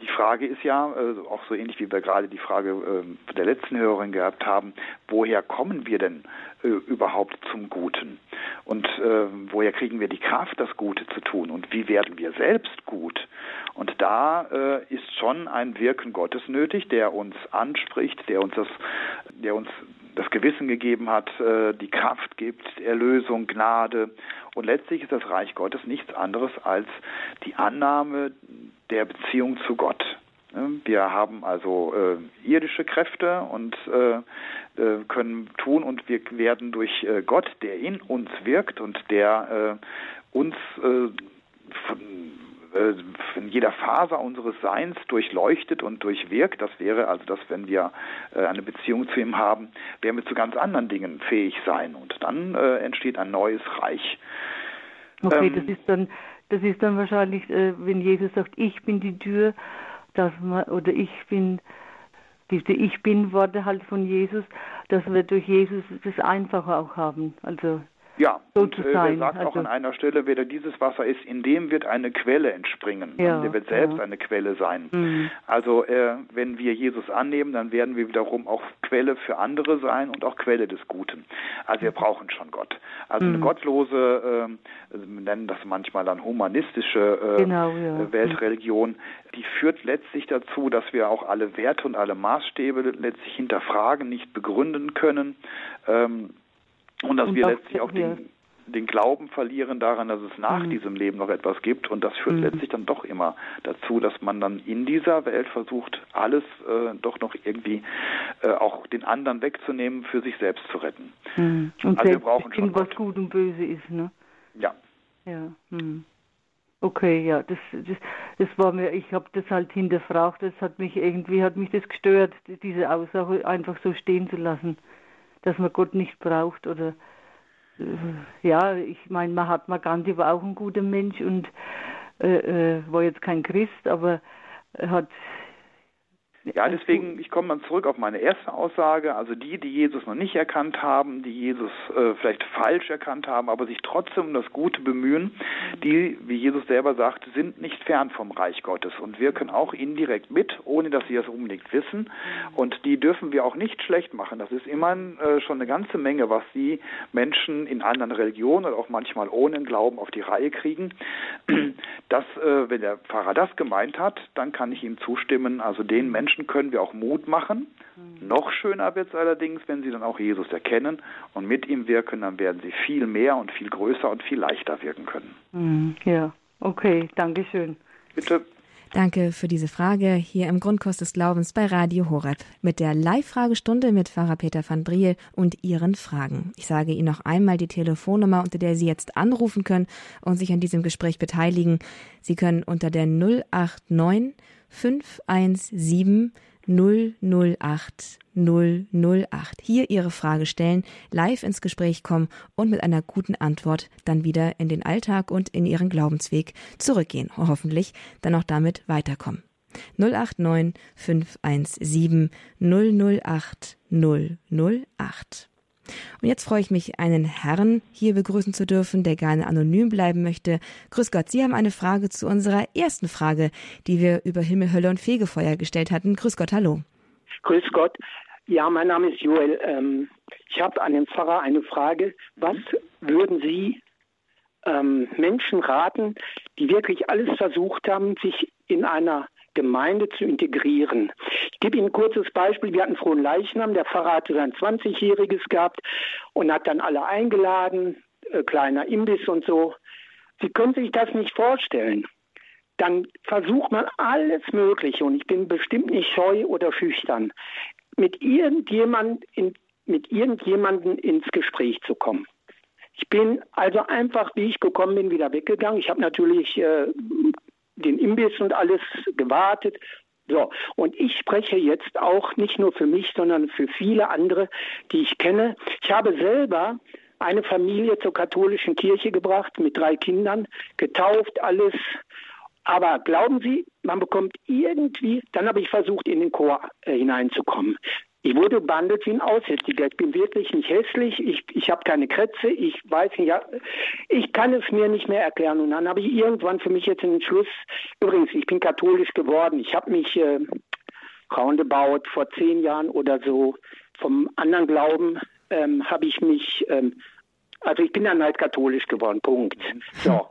die Frage ist ja, äh, auch so ähnlich wie wir gerade die Frage äh, der letzten Hörerin gehabt haben, woher kommen wir denn äh, überhaupt zum Guten? Und äh, woher kriegen wir die Kraft, das Gute zu tun? Und wie werden wir selbst gut? Und da äh, ist schon ein Wirken Gottes nötig, der uns anspricht, der uns das, der uns das Gewissen gegeben hat, äh, die Kraft gibt, Erlösung, Gnade. Und letztlich ist das Reich Gottes nichts anderes als die Annahme der Beziehung zu Gott. Wir haben also äh, irdische Kräfte und äh, äh, können tun und wir werden durch äh, Gott, der in uns wirkt und der äh, uns von, in jeder Faser unseres Seins durchleuchtet und durchwirkt. Das wäre also, dass wenn wir eine Beziehung zu ihm haben, werden wir zu ganz anderen Dingen fähig sein und dann entsteht ein neues Reich. Okay, ähm, das ist dann das ist dann wahrscheinlich, äh, wenn Jesus sagt, ich bin die Tür, dass man, oder ich bin, diese Ich bin Worte halt von Jesus, dass wir durch Jesus das einfacher auch haben. Also ja, so und äh, er sagt also, auch an einer Stelle, wer dieses Wasser ist, in dem wird eine Quelle entspringen. Ja, der wird selbst ja. eine Quelle sein. Mhm. Also äh, wenn wir Jesus annehmen, dann werden wir wiederum auch Quelle für andere sein und auch Quelle des Guten. Also wir brauchen schon Gott. Also mhm. eine gottlose, äh, wir nennen das manchmal dann humanistische äh, genau, ja. Äh, Weltreligion, die führt letztlich dazu, dass wir auch alle Werte und alle Maßstäbe letztlich hinterfragen, nicht begründen können. Ähm, und dass und wir letztlich auch den, den Glauben verlieren daran, dass es nach mhm. diesem Leben noch etwas gibt. Und das führt mhm. letztlich dann doch immer dazu, dass man dann in dieser Welt versucht, alles äh, doch noch irgendwie äh, auch den anderen wegzunehmen, für sich selbst zu retten. Mhm. Und also wir brauchen schon was gut und böse ist, ne? Ja. Ja. Mhm. Okay, ja, das, das, das war mir, ich habe das halt hinterfragt, das hat mich irgendwie, hat mich das gestört, diese Aussage einfach so stehen zu lassen dass man Gott nicht braucht oder äh, ja, ich meine, man hat mal Gandhi war auch ein guter Mensch und äh, äh, war jetzt kein Christ, aber hat ja, deswegen, ich komme mal zurück auf meine erste Aussage. Also die, die Jesus noch nicht erkannt haben, die Jesus äh, vielleicht falsch erkannt haben, aber sich trotzdem um das Gute bemühen, die, wie Jesus selber sagt, sind nicht fern vom Reich Gottes und wirken auch indirekt mit, ohne dass sie das unbedingt wissen. Und die dürfen wir auch nicht schlecht machen. Das ist immerhin äh, schon eine ganze Menge, was die Menschen in anderen Religionen oder auch manchmal ohne Glauben auf die Reihe kriegen. Das, äh, wenn der Pfarrer das gemeint hat, dann kann ich ihm zustimmen. Also den Menschen Menschen können wir auch Mut machen. Mhm. Noch schöner wird es allerdings, wenn sie dann auch Jesus erkennen und mit ihm wirken, dann werden sie viel mehr und viel größer und viel leichter wirken können. Mhm. Ja, okay, danke schön. Bitte. Danke für diese Frage hier im Grundkurs des Glaubens bei Radio Horeb mit der Live-Fragestunde mit Pfarrer Peter van Briel und Ihren Fragen. Ich sage Ihnen noch einmal die Telefonnummer, unter der Sie jetzt anrufen können und sich an diesem Gespräch beteiligen. Sie können unter der 089 517 008 008 hier Ihre Frage stellen, live ins Gespräch kommen und mit einer guten Antwort dann wieder in den Alltag und in Ihren Glaubensweg zurückgehen. Hoffentlich dann auch damit weiterkommen. 089 517 008 008 und jetzt freue ich mich, einen Herrn hier begrüßen zu dürfen, der gerne anonym bleiben möchte. Grüß Gott, Sie haben eine Frage zu unserer ersten Frage, die wir über Himmel, Hölle und Fegefeuer gestellt hatten. Grüß Gott, hallo. Grüß Gott. Ja, mein Name ist Joel. Ähm, ich habe an den Pfarrer eine Frage. Was würden Sie ähm, Menschen raten, die wirklich alles versucht haben, sich in einer Gemeinde zu integrieren. Ich gebe Ihnen ein kurzes Beispiel. Wir hatten Frohen Leichnam, der Pfarrer hatte sein 20-Jähriges gehabt und hat dann alle eingeladen, äh, kleiner Imbiss und so. Sie können sich das nicht vorstellen. Dann versucht man alles Mögliche und ich bin bestimmt nicht scheu oder schüchtern, mit irgendjemand in, mit irgendjemandem ins Gespräch zu kommen. Ich bin also einfach, wie ich gekommen bin, wieder weggegangen. Ich habe natürlich äh, den Imbiss und alles gewartet. So, und ich spreche jetzt auch nicht nur für mich, sondern für viele andere, die ich kenne. Ich habe selber eine Familie zur katholischen Kirche gebracht mit drei Kindern, getauft, alles. Aber glauben Sie, man bekommt irgendwie, dann habe ich versucht, in den Chor äh, hineinzukommen. Ich wurde behandelt wie ein Aussätziger. Ich bin wirklich nicht hässlich. Ich, ich habe keine Krätze. Ich weiß nicht, ja, ich kann es mir nicht mehr erklären. Und dann habe ich irgendwann für mich jetzt einen Schluss. Übrigens, ich bin katholisch geworden. Ich habe mich äh, roundabout vor zehn Jahren oder so vom anderen Glauben ähm, habe ich mich, ähm, also ich bin dann halt katholisch geworden. Punkt. So.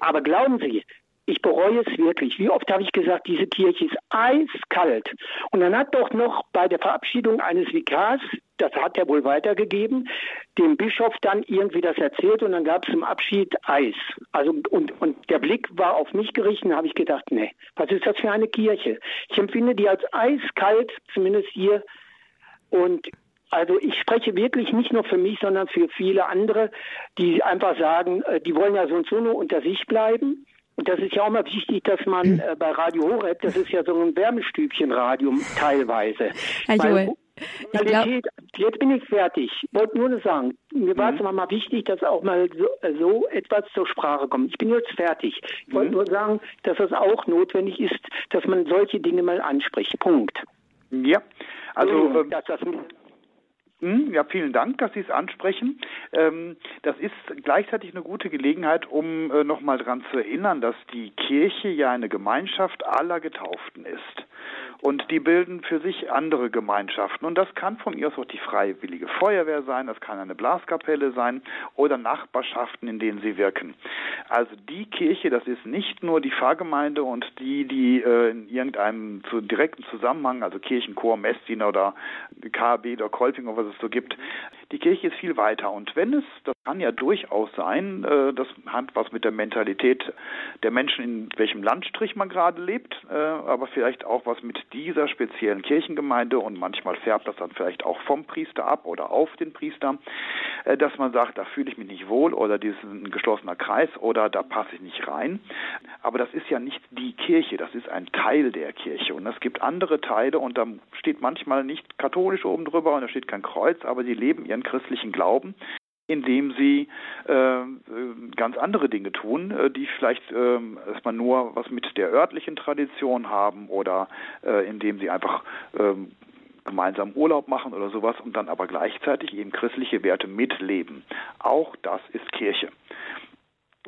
Aber glauben Sie, ich bereue es wirklich. Wie oft habe ich gesagt, diese Kirche ist eiskalt. Und dann hat doch noch bei der Verabschiedung eines Vikars, das hat er wohl weitergegeben, dem Bischof dann irgendwie das erzählt und dann gab es zum Abschied Eis. Also und, und der Blick war auf mich gerichtet, da habe ich gedacht, nee, was ist das für eine Kirche? Ich empfinde die als eiskalt, zumindest hier. Und also ich spreche wirklich nicht nur für mich, sondern für viele andere, die einfach sagen, äh, die wollen ja so und so nur unter sich bleiben. Und das ist ja auch mal wichtig, dass man hm. äh, bei Radio Horeb, das ist ja so ein Wärmestübchenradio teilweise. Herr Joel. Qualität, jetzt bin ich fertig. Ich wollte nur sagen, mir war es mhm. mal wichtig, dass auch mal so, äh, so, etwas zur Sprache kommt. Ich bin jetzt fertig. Ich wollte mhm. nur sagen, dass es auch notwendig ist, dass man solche Dinge mal anspricht. Punkt. Ja, also. Mhm, dass das ja, vielen Dank, dass Sie es ansprechen. Ähm, das ist gleichzeitig eine gute Gelegenheit, um äh, nochmal daran zu erinnern, dass die Kirche ja eine Gemeinschaft aller Getauften ist und die bilden für sich andere Gemeinschaften. Und das kann von mir aus auch die Freiwillige Feuerwehr sein, das kann eine Blaskapelle sein oder Nachbarschaften, in denen sie wirken. Also die Kirche, das ist nicht nur die Pfarrgemeinde und die, die äh, in irgendeinem zu, direkten Zusammenhang, also Kirchenchor, Messdiener oder KAB oder Kolping oder was es so gibt. Die Kirche ist viel weiter. Und wenn es, das kann ja durchaus sein, äh, das hat was mit der Mentalität der Menschen, in welchem Landstrich man gerade lebt, äh, aber vielleicht auch was mit dieser speziellen Kirchengemeinde und manchmal färbt das dann vielleicht auch vom Priester ab oder auf den Priester, äh, dass man sagt, da fühle ich mich nicht wohl oder dies ist ein geschlossener Kreis oder da passe ich nicht rein. Aber das ist ja nicht die Kirche, das ist ein Teil der Kirche und es gibt andere Teile und da steht manchmal nicht katholisch oben drüber und da steht kein Kreuz, aber sie leben ihren christlichen Glauben indem sie äh, ganz andere Dinge tun, äh, die vielleicht äh, erstmal nur was mit der örtlichen Tradition haben oder äh, indem sie einfach äh, gemeinsam Urlaub machen oder sowas und dann aber gleichzeitig eben christliche Werte mitleben. Auch das ist Kirche.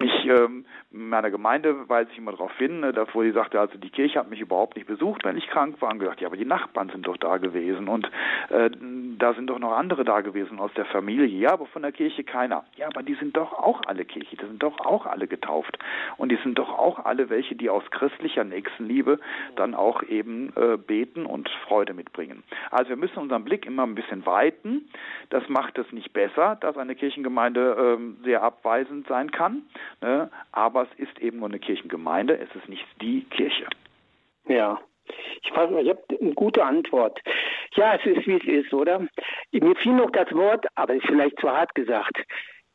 Ich ähm, in meiner Gemeinde weise ich immer darauf hin, ne, da wo sie sagte, also die Kirche hat mich überhaupt nicht besucht, wenn ich krank war, und gesagt, ja, aber die Nachbarn sind doch da gewesen und äh, da sind doch noch andere da gewesen aus der Familie, ja, aber von der Kirche keiner. Ja, aber die sind doch auch alle Kirche, die sind doch auch alle getauft und die sind doch auch alle welche, die aus christlicher Nächstenliebe dann auch eben äh, beten und Freude mitbringen. Also wir müssen unseren Blick immer ein bisschen weiten. Das macht es nicht besser, dass eine Kirchengemeinde äh, sehr abweisend sein kann. Ne? Aber es ist eben nur eine Kirchengemeinde, es ist nicht die Kirche. Ja. Ich, ich habe eine gute Antwort. Ja, es ist wie es ist, oder? Mir fiel noch das Wort, aber ist vielleicht zu hart gesagt.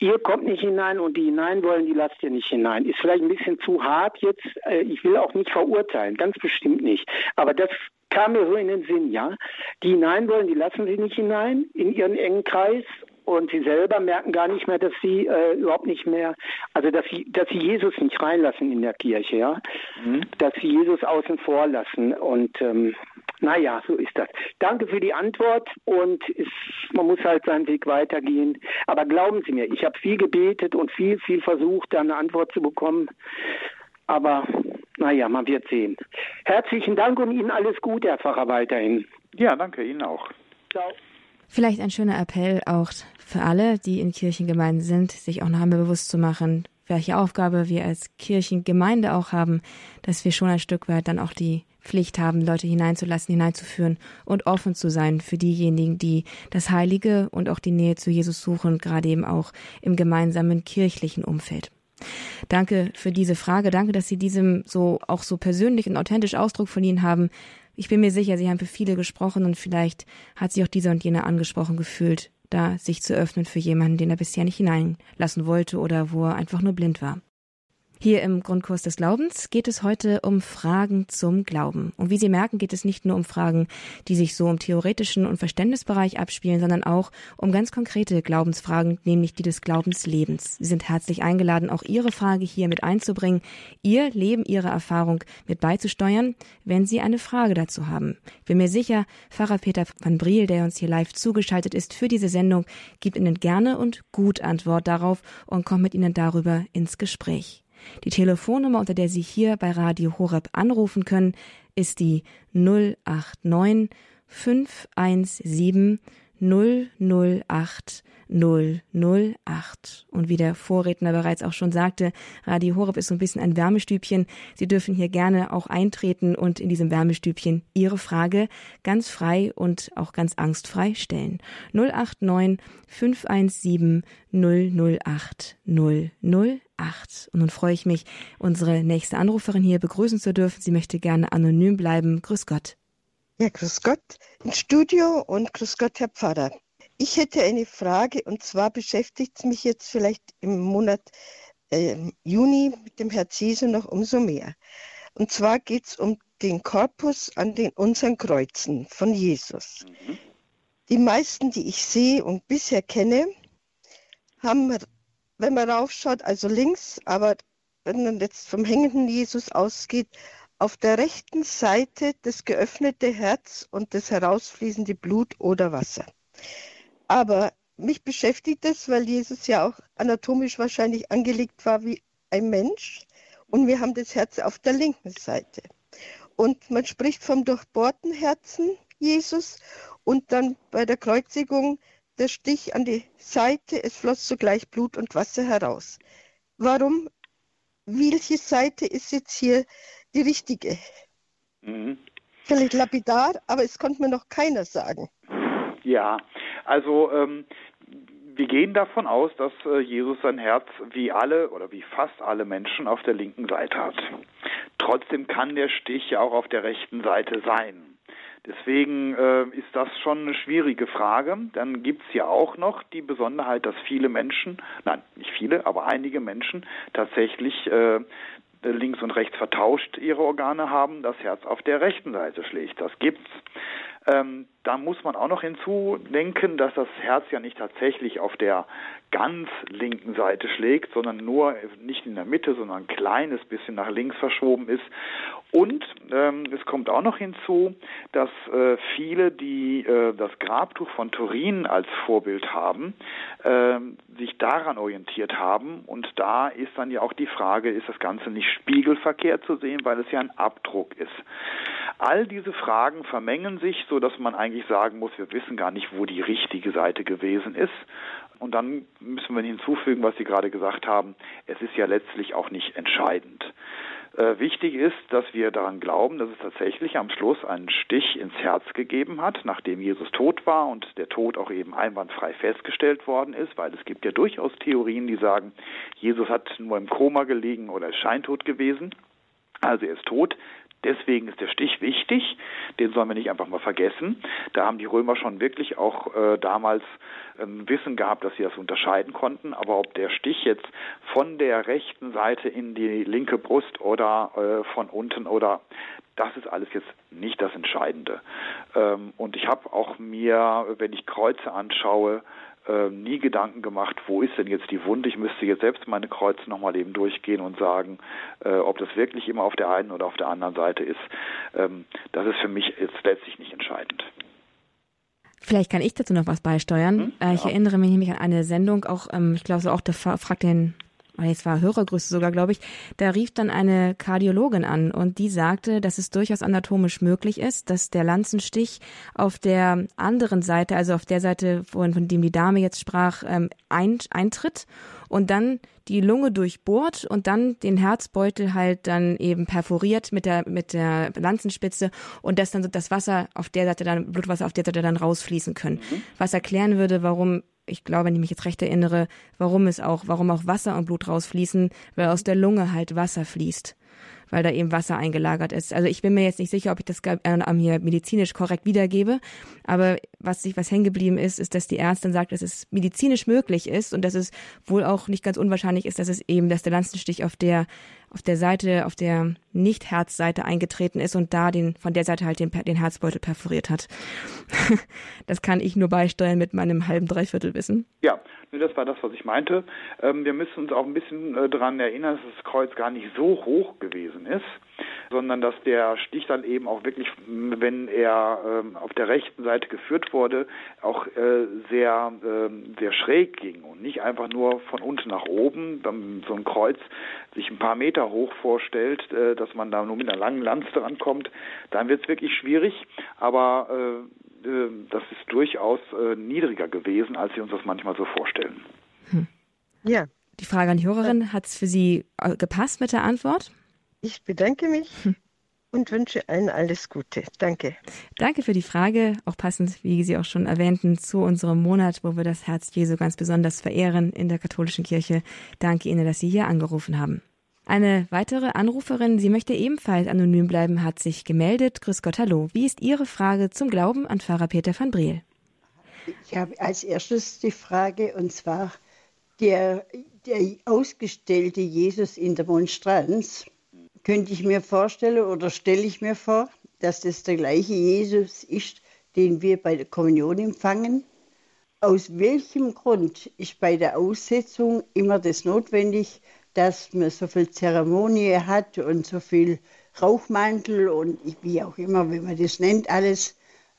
Ihr kommt nicht hinein und die hinein wollen, die lasst ihr nicht hinein. Ist vielleicht ein bisschen zu hart jetzt. Äh, ich will auch nicht verurteilen, ganz bestimmt nicht. Aber das kam mir so in den Sinn, ja. Die hinein wollen, die lassen sie nicht hinein in ihren engen Kreis und sie selber merken gar nicht mehr, dass sie äh, überhaupt nicht mehr, also dass sie, dass sie Jesus nicht reinlassen in der Kirche, ja, mhm. dass sie Jesus außen vor lassen und ähm, naja, so ist das. Danke für die Antwort und ist, man muss halt seinen Weg weitergehen. Aber glauben Sie mir, ich habe viel gebetet und viel, viel versucht, da eine Antwort zu bekommen. Aber naja, man wird sehen. Herzlichen Dank und Ihnen alles Gute, Herr Pfarrer, weiterhin. Ja, danke Ihnen auch. Ciao. Vielleicht ein schöner Appell auch für alle, die in Kirchengemeinden sind, sich auch noch einmal bewusst zu machen, welche Aufgabe wir als Kirchengemeinde auch haben, dass wir schon ein Stück weit dann auch die Pflicht haben, Leute hineinzulassen, hineinzuführen und offen zu sein für diejenigen, die das Heilige und auch die Nähe zu Jesus suchen, gerade eben auch im gemeinsamen kirchlichen Umfeld. Danke für diese Frage. Danke, dass Sie diesem so auch so persönlich und authentisch Ausdruck verliehen haben. Ich bin mir sicher, Sie haben für viele gesprochen und vielleicht hat sich auch dieser und jener angesprochen gefühlt, da sich zu öffnen für jemanden, den er bisher nicht hineinlassen wollte oder wo er einfach nur blind war. Hier im Grundkurs des Glaubens geht es heute um Fragen zum Glauben. Und wie Sie merken, geht es nicht nur um Fragen, die sich so im theoretischen und Verständnisbereich abspielen, sondern auch um ganz konkrete Glaubensfragen, nämlich die des Glaubenslebens. Sie sind herzlich eingeladen, auch Ihre Frage hier mit einzubringen, Ihr Leben, Ihre Erfahrung mit beizusteuern, wenn Sie eine Frage dazu haben. Ich bin mir sicher, Pfarrer Peter van Briel, der uns hier live zugeschaltet ist für diese Sendung, gibt Ihnen gerne und gut Antwort darauf und kommt mit Ihnen darüber ins Gespräch. Die Telefonnummer, unter der Sie hier bei Radio Horeb anrufen können, ist die 089 517 008 008. Und wie der Vorredner bereits auch schon sagte, Radio Horeb ist so ein bisschen ein Wärmestübchen. Sie dürfen hier gerne auch eintreten und in diesem Wärmestübchen Ihre Frage ganz frei und auch ganz angstfrei stellen. 089 517 008 008. Und nun freue ich mich, unsere nächste Anruferin hier begrüßen zu dürfen. Sie möchte gerne anonym bleiben. Grüß Gott. Ja, grüß Gott im Studio und grüß Gott, Herr Pfarrer. Ich hätte eine Frage und zwar beschäftigt es mich jetzt vielleicht im Monat äh, Juni mit dem Herz Jesu noch umso mehr. Und zwar geht es um den Korpus an den unseren Kreuzen von Jesus. Mhm. Die meisten, die ich sehe und bisher kenne, haben, wenn man raufschaut, also links, aber wenn man jetzt vom hängenden Jesus ausgeht, auf der rechten Seite das geöffnete Herz und das herausfließende Blut oder Wasser. Aber mich beschäftigt das, weil Jesus ja auch anatomisch wahrscheinlich angelegt war wie ein Mensch. Und wir haben das Herz auf der linken Seite. Und man spricht vom durchbohrten Herzen Jesus und dann bei der Kreuzigung der Stich an die Seite, es floss sogleich Blut und Wasser heraus. Warum, welche Seite ist jetzt hier die richtige? Mhm. Vielleicht lapidar, aber es konnte mir noch keiner sagen. Ja, also ähm, wir gehen davon aus, dass äh, Jesus sein Herz wie alle oder wie fast alle Menschen auf der linken Seite hat. Trotzdem kann der Stich ja auch auf der rechten Seite sein. Deswegen äh, ist das schon eine schwierige Frage. Dann gibt es ja auch noch die Besonderheit, dass viele Menschen, nein, nicht viele, aber einige Menschen tatsächlich äh, links und rechts vertauscht ihre Organe haben, das Herz auf der rechten Seite schlägt. Das gibt's. Ähm, da muss man auch noch hinzudenken, dass das Herz ja nicht tatsächlich auf der ganz linken Seite schlägt, sondern nur nicht in der Mitte, sondern ein kleines bisschen nach links verschoben ist. Und ähm, es kommt auch noch hinzu, dass äh, viele, die äh, das Grabtuch von Turin als Vorbild haben, äh, sich daran orientiert haben. Und da ist dann ja auch die Frage, ist das Ganze nicht spiegelverkehrt zu sehen, weil es ja ein Abdruck ist. All diese Fragen vermengen sich, so dass man eigentlich sagen muss, wir wissen gar nicht, wo die richtige Seite gewesen ist. Und dann müssen wir hinzufügen, was Sie gerade gesagt haben, es ist ja letztlich auch nicht entscheidend. Äh, wichtig ist, dass wir daran glauben, dass es tatsächlich am Schluss einen Stich ins Herz gegeben hat, nachdem Jesus tot war und der Tod auch eben einwandfrei festgestellt worden ist, weil es gibt ja durchaus Theorien, die sagen, Jesus hat nur im Koma gelegen oder ist scheintot gewesen. Also er ist tot. Deswegen ist der Stich wichtig, den sollen wir nicht einfach mal vergessen. Da haben die Römer schon wirklich auch äh, damals ähm, Wissen gehabt, dass sie das unterscheiden konnten. Aber ob der Stich jetzt von der rechten Seite in die linke Brust oder äh, von unten oder das ist alles jetzt nicht das Entscheidende. Ähm, und ich habe auch mir, wenn ich Kreuze anschaue, äh, nie Gedanken gemacht, wo ist denn jetzt die Wunde? Ich müsste jetzt selbst meine Kreuze nochmal eben durchgehen und sagen, äh, ob das wirklich immer auf der einen oder auf der anderen Seite ist. Ähm, das ist für mich jetzt letztlich nicht entscheidend. Vielleicht kann ich dazu noch was beisteuern. Hm? Äh, ich ja. erinnere mich nämlich an eine Sendung, auch, ähm, ich glaube, so auch der fragt den jetzt war Hörergrüße sogar, glaube ich, da rief dann eine Kardiologin an und die sagte, dass es durchaus anatomisch möglich ist, dass der Lanzenstich auf der anderen Seite, also auf der Seite, von, von dem die Dame jetzt sprach, ähm, ein, eintritt und dann die Lunge durchbohrt und dann den Herzbeutel halt dann eben perforiert mit der mit der Lanzenspitze und dass dann das Wasser auf der Seite dann Blutwasser auf der Seite dann rausfließen können. Mhm. Was erklären würde, warum ich glaube, wenn ich mich jetzt recht erinnere, warum es auch, warum auch Wasser und Blut rausfließen, weil aus der Lunge halt Wasser fließt weil da eben Wasser eingelagert ist. Also ich bin mir jetzt nicht sicher, ob ich das äh, hier medizinisch korrekt wiedergebe, aber was sich was hängen geblieben ist, ist, dass die Ärztin sagt, dass es medizinisch möglich ist und dass es wohl auch nicht ganz unwahrscheinlich ist, dass es eben, dass der Lanzenstich auf der auf der Seite, auf der Nicht-Herzseite eingetreten ist und da den, von der Seite halt den, den Herzbeutel perforiert hat. das kann ich nur beisteuern mit meinem halben Dreiviertelwissen. Ja, das war das, was ich meinte. Ähm, wir müssen uns auch ein bisschen äh, daran erinnern, dass das Kreuz gar nicht so hoch gewesen ist sondern dass der Stich dann eben auch wirklich, wenn er ähm, auf der rechten Seite geführt wurde, auch äh, sehr, äh, sehr schräg ging und nicht einfach nur von unten nach oben, dann so ein Kreuz sich ein paar Meter hoch vorstellt, äh, dass man da nur mit einer langen Lanze dran kommt, dann wird es wirklich schwierig, aber äh, äh, das ist durchaus äh, niedriger gewesen, als Sie uns das manchmal so vorstellen. Hm. Ja. Die Frage an die Hörerin, hat es für Sie gepasst mit der Antwort? Ich bedanke mich hm. und wünsche allen alles Gute. Danke. Danke für die Frage, auch passend, wie Sie auch schon erwähnten, zu unserem Monat, wo wir das Herz Jesu ganz besonders verehren in der katholischen Kirche. Danke Ihnen, dass Sie hier angerufen haben. Eine weitere Anruferin, sie möchte ebenfalls anonym bleiben, hat sich gemeldet. Grüß Gott, hallo. Wie ist Ihre Frage zum Glauben an Pfarrer Peter van Briel? Ich habe als erstes die Frage, und zwar der, der ausgestellte Jesus in der Monstranz könnte ich mir vorstellen oder stelle ich mir vor, dass das der gleiche Jesus ist, den wir bei der Kommunion empfangen? Aus welchem Grund ist bei der Aussetzung immer das notwendig, dass man so viel Zeremonie hat und so viel Rauchmantel und wie auch immer, wie man das nennt, alles?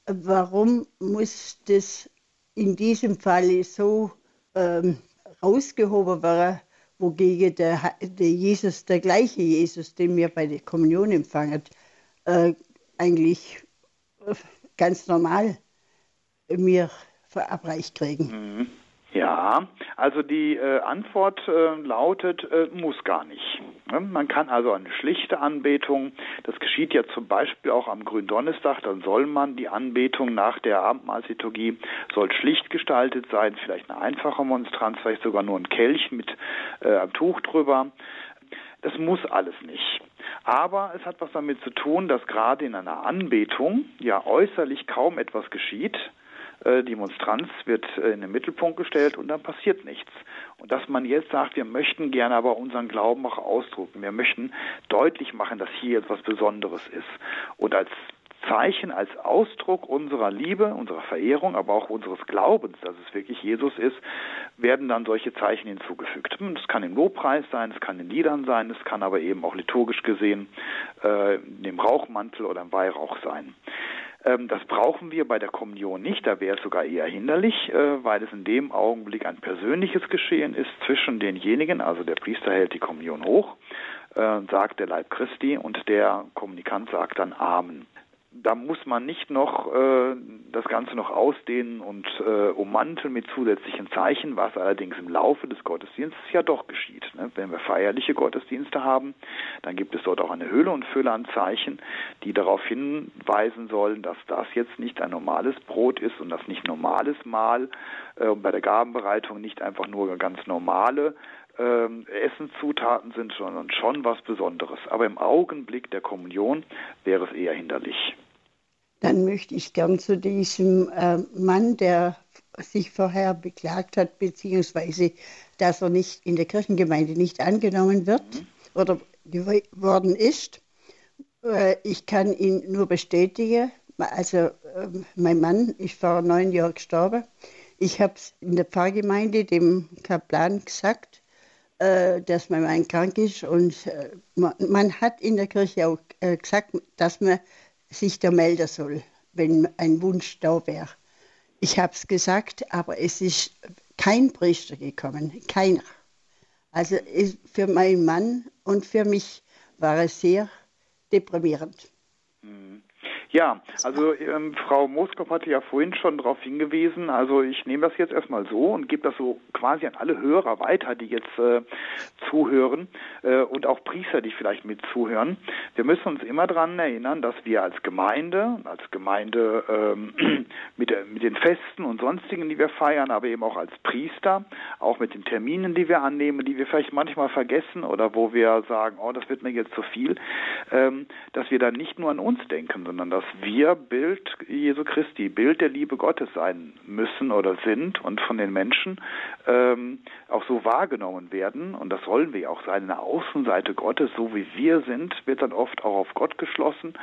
Warum muss das in diesem Fall so ähm, rausgehoben werden? Wogegen der, der Jesus, der gleiche Jesus, den wir bei der Kommunion empfangen, äh, eigentlich äh, ganz normal mir verabreicht kriegen. Mhm. Ja, also die äh, Antwort äh, lautet, äh, muss gar nicht. Ne? Man kann also eine schlichte Anbetung, das geschieht ja zum Beispiel auch am Gründonnerstag, dann soll man die Anbetung nach der Abendmahlsliturgie soll schlicht gestaltet sein, vielleicht eine einfache Monstranz, vielleicht sogar nur ein Kelch mit äh, einem Tuch drüber. Das muss alles nicht. Aber es hat was damit zu tun, dass gerade in einer Anbetung ja äußerlich kaum etwas geschieht, die Monstranz wird äh, in den Mittelpunkt gestellt und dann passiert nichts. Und dass man jetzt sagt, wir möchten gerne aber unseren Glauben auch ausdrucken. Wir möchten deutlich machen, dass hier etwas Besonderes ist. Und als Zeichen, als Ausdruck unserer Liebe, unserer Verehrung, aber auch unseres Glaubens, dass es wirklich Jesus ist, werden dann solche Zeichen hinzugefügt. Das kann im Lobpreis sein, es kann in Liedern sein, es kann aber eben auch liturgisch gesehen äh, in dem Rauchmantel oder im Weihrauch sein. Ähm, das brauchen wir bei der Kommunion nicht, da wäre es sogar eher hinderlich, äh, weil es in dem Augenblick ein persönliches Geschehen ist zwischen denjenigen, also der Priester hält die Kommunion hoch, äh, sagt der Leib Christi und der Kommunikant sagt dann Amen da muss man nicht noch äh, das Ganze noch ausdehnen und äh, ummanteln mit zusätzlichen Zeichen, was allerdings im Laufe des Gottesdienstes ja doch geschieht. Ne? Wenn wir feierliche Gottesdienste haben, dann gibt es dort auch eine Höhle und Fülle an Zeichen, die darauf hinweisen sollen, dass das jetzt nicht ein normales Brot ist und das nicht normales Mahl äh, und bei der Gabenbereitung nicht einfach nur ganz normale ähm, Essenszutaten sind, sondern schon was Besonderes. Aber im Augenblick der Kommunion wäre es eher hinderlich. Dann möchte ich gern zu diesem äh, Mann, der sich vorher beklagt hat, beziehungsweise dass er nicht in der Kirchengemeinde nicht angenommen wird mhm. oder geworden ist. Äh, ich kann ihn nur bestätigen. Also äh, mein Mann ist vor neun Jahren gestorben. Ich habe es in der Pfarrgemeinde dem Kaplan gesagt äh, dass mein Mann krank ist. Und äh, man, man, hat in der Kirche auch äh, gesagt, dass man sich da melden soll, wenn ein Wunsch da wäre. Ich habe es gesagt, aber es ist kein Priester gekommen, keiner. Also für meinen Mann und für mich war es sehr deprimierend. Mhm. Ja, also ähm, Frau Moskop hatte ja vorhin schon darauf hingewiesen, also ich nehme das jetzt erstmal so und gebe das so quasi an alle Hörer weiter, die jetzt äh, zuhören äh, und auch Priester, die vielleicht mit zuhören. Wir müssen uns immer daran erinnern, dass wir als Gemeinde, als Gemeinde ähm, mit, mit den Festen und sonstigen, die wir feiern, aber eben auch als Priester, auch mit den Terminen, die wir annehmen, die wir vielleicht manchmal vergessen oder wo wir sagen, oh, das wird mir jetzt zu viel, ähm, dass wir dann nicht nur an uns denken, sondern dass dass wir Bild Jesu Christi, Bild der Liebe Gottes sein müssen oder sind und von den Menschen ähm, auch so wahrgenommen werden. Und das sollen wir auch sein. Eine Außenseite Gottes, so wie wir sind, wird dann oft auch auf Gott geschlossen.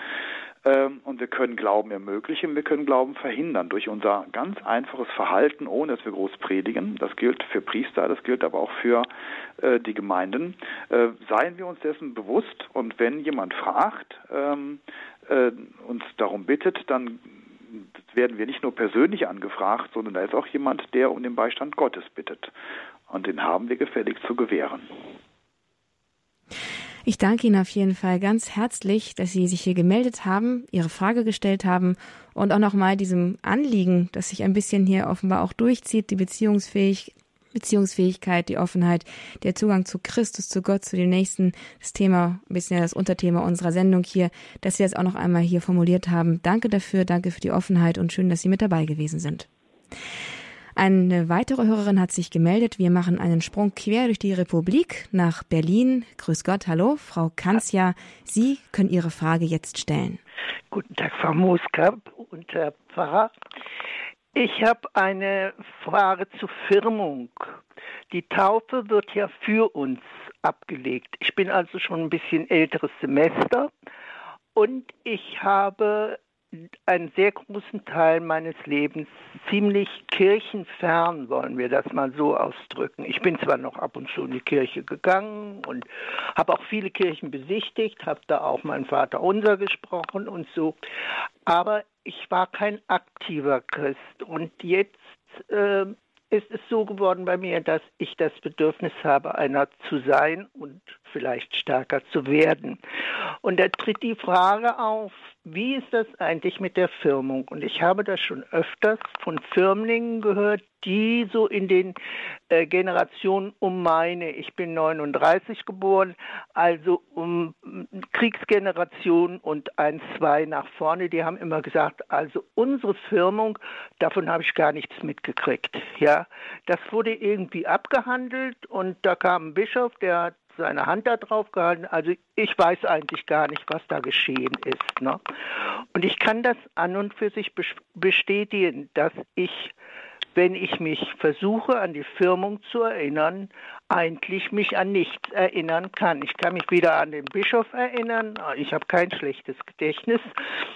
Ähm, und wir können Glauben ermöglichen, wir können Glauben verhindern durch unser ganz einfaches Verhalten, ohne dass wir groß predigen. Das gilt für Priester, das gilt aber auch für äh, die Gemeinden. Äh, seien wir uns dessen bewusst und wenn jemand fragt, ähm, äh, uns darum bittet, dann werden wir nicht nur persönlich angefragt, sondern da ist auch jemand, der um den Beistand Gottes bittet. Und den haben wir gefällig zu gewähren. Ich danke Ihnen auf jeden Fall ganz herzlich, dass Sie sich hier gemeldet haben, Ihre Frage gestellt haben und auch nochmal diesem Anliegen, das sich ein bisschen hier offenbar auch durchzieht, die Beziehungsfähigkeit Beziehungsfähigkeit, die Offenheit, der Zugang zu Christus, zu Gott, zu dem Nächsten, das Thema, ein bisschen das Unterthema unserer Sendung hier, dass Sie das auch noch einmal hier formuliert haben. Danke dafür, danke für die Offenheit und schön, dass Sie mit dabei gewesen sind. Eine weitere Hörerin hat sich gemeldet. Wir machen einen Sprung quer durch die Republik nach Berlin. Grüß Gott, hallo, Frau Kanzja. Sie können Ihre Frage jetzt stellen. Guten Tag, Frau Mooskamp und Herr Pfarrer. Ich habe eine Frage zur Firmung. Die Taufe wird ja für uns abgelegt. Ich bin also schon ein bisschen älteres Semester und ich habe einen sehr großen Teil meines Lebens ziemlich kirchenfern, wollen wir das mal so ausdrücken. Ich bin zwar noch ab und zu in die Kirche gegangen und habe auch viele Kirchen besichtigt, habe da auch mein Vater unser gesprochen und so, aber ich war kein aktiver Christ und jetzt äh, ist es so geworden bei mir, dass ich das Bedürfnis habe, einer zu sein und vielleicht stärker zu werden. Und da tritt die Frage auf, wie ist das eigentlich mit der Firmung? Und ich habe das schon öfters von Firmlingen gehört, die so in den äh, Generationen um meine, ich bin 39 geboren, also um Kriegsgeneration und ein, zwei nach vorne, die haben immer gesagt, also unsere Firmung, davon habe ich gar nichts mitgekriegt. Ja, das wurde irgendwie abgehandelt und da kam ein Bischof, der hat seine Hand da drauf gehalten. Also ich weiß eigentlich gar nicht, was da geschehen ist. Ne? Und ich kann das an und für sich bestätigen, dass ich wenn ich mich versuche, an die Firmung zu erinnern, eigentlich mich an nichts erinnern kann. Ich kann mich weder an den Bischof erinnern, ich habe kein schlechtes Gedächtnis.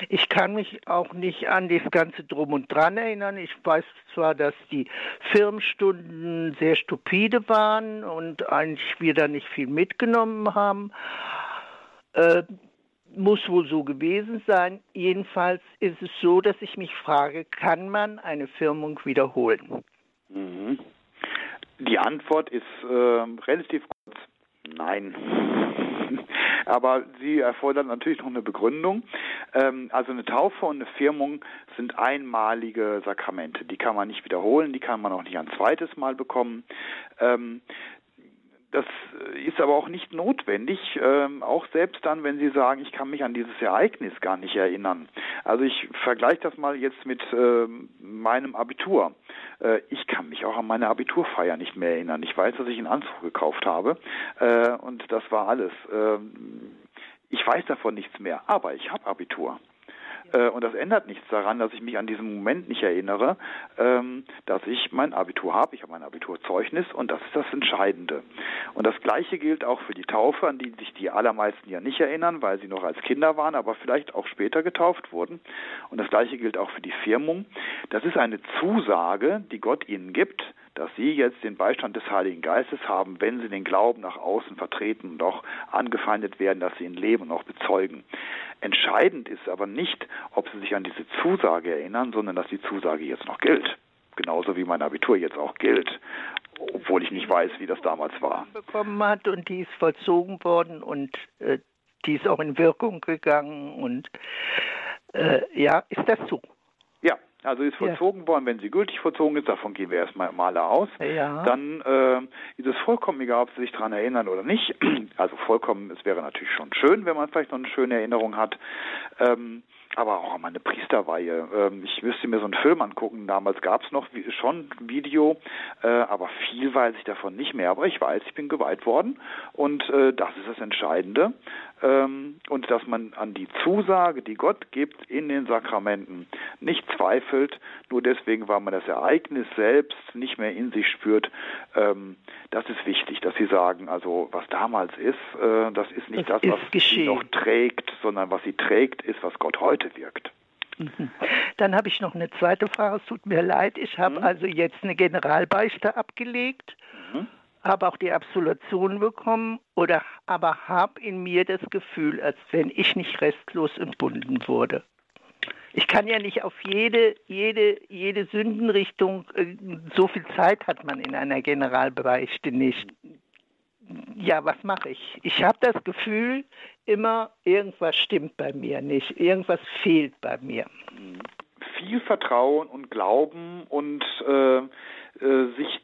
Ich kann mich auch nicht an das ganze Drum und Dran erinnern. Ich weiß zwar, dass die Firmenstunden sehr stupide waren und eigentlich wir da nicht viel mitgenommen haben. Äh, muss wohl so gewesen sein. Jedenfalls ist es so, dass ich mich frage, kann man eine Firmung wiederholen? Mhm. Die Antwort ist äh, relativ kurz. Nein. Aber sie erfordert natürlich noch eine Begründung. Ähm, also eine Taufe und eine Firmung sind einmalige Sakramente. Die kann man nicht wiederholen, die kann man auch nicht ein zweites Mal bekommen. Ähm, das ist aber auch nicht notwendig, ähm, auch selbst dann, wenn Sie sagen, ich kann mich an dieses Ereignis gar nicht erinnern. Also ich vergleiche das mal jetzt mit äh, meinem Abitur. Äh, ich kann mich auch an meine Abiturfeier nicht mehr erinnern. Ich weiß, dass ich einen Anzug gekauft habe äh, und das war alles. Ähm, ich weiß davon nichts mehr, aber ich habe Abitur. Äh, und das ändert nichts daran, dass ich mich an diesen Moment nicht erinnere, ähm, dass ich mein Abitur habe. Ich habe mein Abiturzeugnis und das ist das Entscheidende. Und das Gleiche gilt auch für die Taufe, an die sich die allermeisten ja nicht erinnern, weil sie noch als Kinder waren, aber vielleicht auch später getauft wurden. Und das Gleiche gilt auch für die Firmung. Das ist eine Zusage, die Gott ihnen gibt, dass sie jetzt den Beistand des Heiligen Geistes haben, wenn sie den Glauben nach außen vertreten und auch angefeindet werden, dass sie ihn leben und auch bezeugen. Entscheidend ist aber nicht, ob sie sich an diese Zusage erinnern, sondern dass die Zusage jetzt noch gilt. genauso wie mein Abitur jetzt auch gilt, obwohl ich nicht weiß, wie das damals war. Bekommen hat und die ist vollzogen worden und äh, die ist auch in Wirkung gegangen und äh, ja, ist das so? Also ist vollzogen ja. worden, wenn sie gültig vollzogen ist, davon gehen wir erstmal mal aus. Ja. Dann äh, ist es vollkommen egal, ob sie sich daran erinnern oder nicht. Also vollkommen, es wäre natürlich schon schön, wenn man vielleicht noch eine schöne Erinnerung hat. Ähm, aber auch an meine Priesterweihe. Ähm, ich müsste mir so einen Film angucken. Damals gab es noch schon Video, äh, aber viel weiß ich davon nicht mehr. Aber ich weiß, ich bin geweiht worden und äh, das ist das Entscheidende. Ähm, und dass man an die Zusage, die Gott gibt in den Sakramenten, nicht zweifelt, nur deswegen, weil man das Ereignis selbst nicht mehr in sich spürt. Ähm, das ist wichtig, dass Sie sagen, also was damals ist, äh, das ist nicht das, das was geschehen. sie noch trägt, sondern was sie trägt, ist, was Gott heute wirkt. Mhm. Dann habe ich noch eine zweite Frage. Es tut mir leid. Ich habe mhm. also jetzt eine Generalbeichte abgelegt. Mhm habe auch die Absolution bekommen oder aber habe in mir das Gefühl, als wenn ich nicht restlos entbunden wurde. Ich kann ja nicht auf jede, jede, jede Sündenrichtung, äh, so viel Zeit hat man in einer Generalbeichte nicht. Ja, was mache ich? Ich habe das Gefühl, immer irgendwas stimmt bei mir nicht, irgendwas fehlt bei mir. Viel Vertrauen und Glauben und äh, äh, sich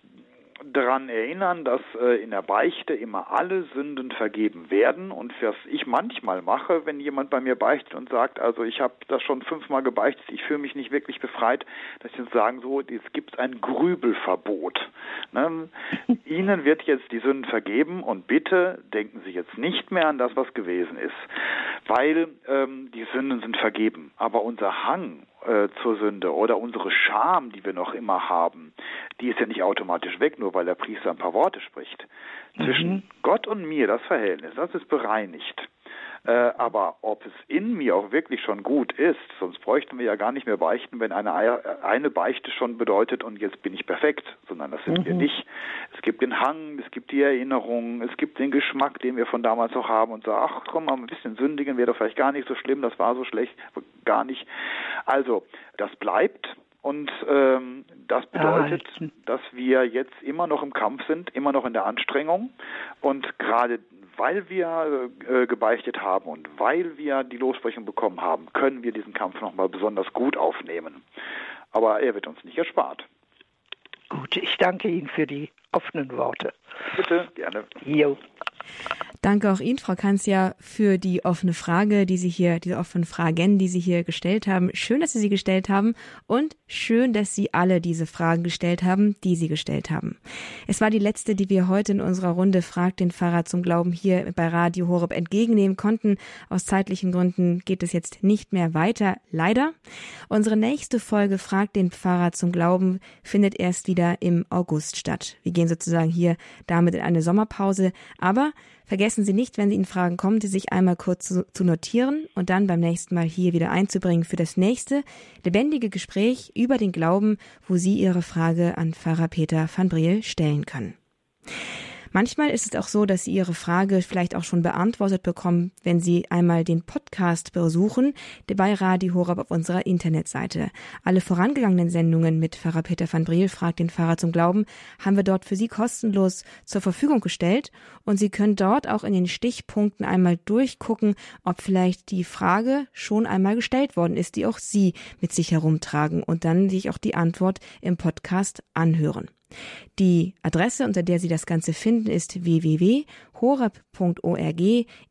daran erinnern, dass äh, in der Beichte immer alle Sünden vergeben werden und was ich manchmal mache, wenn jemand bei mir beichtet und sagt, also ich habe das schon fünfmal gebeichtet, ich fühle mich nicht wirklich befreit, dass ich sagen so, es gibt ein Grübelverbot. Ne? Ihnen wird jetzt die Sünden vergeben und bitte denken Sie jetzt nicht mehr an das, was gewesen ist, weil ähm, die Sünden sind vergeben, aber unser Hang äh, zur Sünde oder unsere Scham, die wir noch immer haben, die ist ja nicht automatisch weg, nur weil der Priester ein paar Worte spricht. Zwischen mhm. Gott und mir, das Verhältnis, das ist bereinigt. Äh, aber ob es in mir auch wirklich schon gut ist, sonst bräuchten wir ja gar nicht mehr beichten, wenn eine, eine Beichte schon bedeutet und jetzt bin ich perfekt, sondern das sind mhm. wir nicht. Es gibt den Hang, es gibt die Erinnerung, es gibt den Geschmack, den wir von damals noch haben und sagen, ach komm mal ein bisschen sündigen wäre doch vielleicht gar nicht so schlimm, das war so schlecht, gar nicht. Also, das bleibt und ähm, das bedeutet, ah, dass wir jetzt immer noch im Kampf sind, immer noch in der Anstrengung. Und gerade weil wir äh, gebeichtet haben und weil wir die Lossprechung bekommen haben, können wir diesen Kampf nochmal besonders gut aufnehmen. Aber er wird uns nicht erspart. Gut, ich danke Ihnen für die offenen Worte. Bitte, gerne. Jo. Danke auch Ihnen, Frau Kanzia, für die offene Frage, die Sie hier, diese offenen Fragen, die Sie hier gestellt haben. Schön, dass Sie sie gestellt haben und schön, dass Sie alle diese Fragen gestellt haben, die Sie gestellt haben. Es war die letzte, die wir heute in unserer Runde Frag den Pfarrer zum Glauben hier bei Radio Horeb entgegennehmen konnten. Aus zeitlichen Gründen geht es jetzt nicht mehr weiter, leider. Unsere nächste Folge Frag den Pfarrer zum Glauben findet erst wieder im August statt. Wir gehen sozusagen hier damit in eine Sommerpause, aber Vergessen Sie nicht, wenn Sie Ihnen Fragen kommen, die sich einmal kurz zu, zu notieren und dann beim nächsten Mal hier wieder einzubringen für das nächste lebendige Gespräch über den Glauben, wo Sie Ihre Frage an Pfarrer Peter van Briel stellen können. Manchmal ist es auch so, dass Sie Ihre Frage vielleicht auch schon beantwortet bekommen, wenn Sie einmal den Podcast besuchen, bei Radio Horab auf unserer Internetseite. Alle vorangegangenen Sendungen mit Pfarrer Peter van Briel fragt den Pfarrer zum Glauben haben wir dort für Sie kostenlos zur Verfügung gestellt und Sie können dort auch in den Stichpunkten einmal durchgucken, ob vielleicht die Frage schon einmal gestellt worden ist, die auch Sie mit sich herumtragen und dann sich auch die Antwort im Podcast anhören. Die Adresse, unter der Sie das Ganze finden, ist www.horeb.org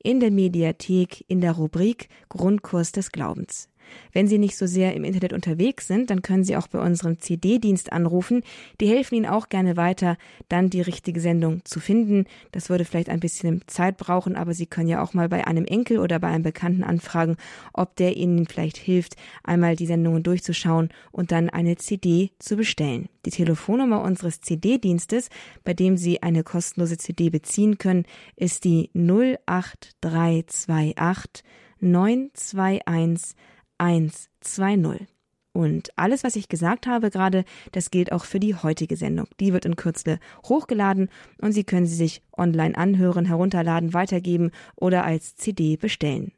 in der Mediathek in der Rubrik Grundkurs des Glaubens. Wenn Sie nicht so sehr im Internet unterwegs sind, dann können Sie auch bei unserem CD-Dienst anrufen. Die helfen Ihnen auch gerne weiter, dann die richtige Sendung zu finden. Das würde vielleicht ein bisschen Zeit brauchen, aber Sie können ja auch mal bei einem Enkel oder bei einem Bekannten anfragen, ob der Ihnen vielleicht hilft, einmal die Sendungen durchzuschauen und dann eine CD zu bestellen. Die Telefonnummer unseres CD-Dienstes, bei dem Sie eine kostenlose CD beziehen können, ist die 08328 921 120. Und alles, was ich gesagt habe gerade, das gilt auch für die heutige Sendung. Die wird in Kürze hochgeladen und Sie können sie sich online anhören, herunterladen, weitergeben oder als CD bestellen.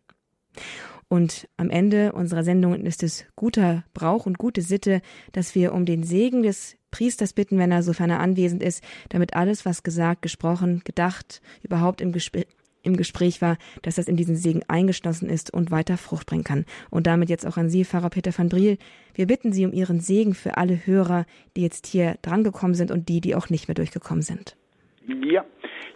Und am Ende unserer Sendung ist es guter Brauch und gute Sitte, dass wir um den Segen des Priesters bitten, wenn er sofern er anwesend ist, damit alles, was gesagt, gesprochen, gedacht, überhaupt im, Gespr im Gespräch war, dass das in diesen Segen eingeschlossen ist und weiter Frucht bringen kann. Und damit jetzt auch an Sie, Pfarrer Peter van Briel. Wir bitten Sie um Ihren Segen für alle Hörer, die jetzt hier drangekommen sind und die, die auch nicht mehr durchgekommen sind. Ja,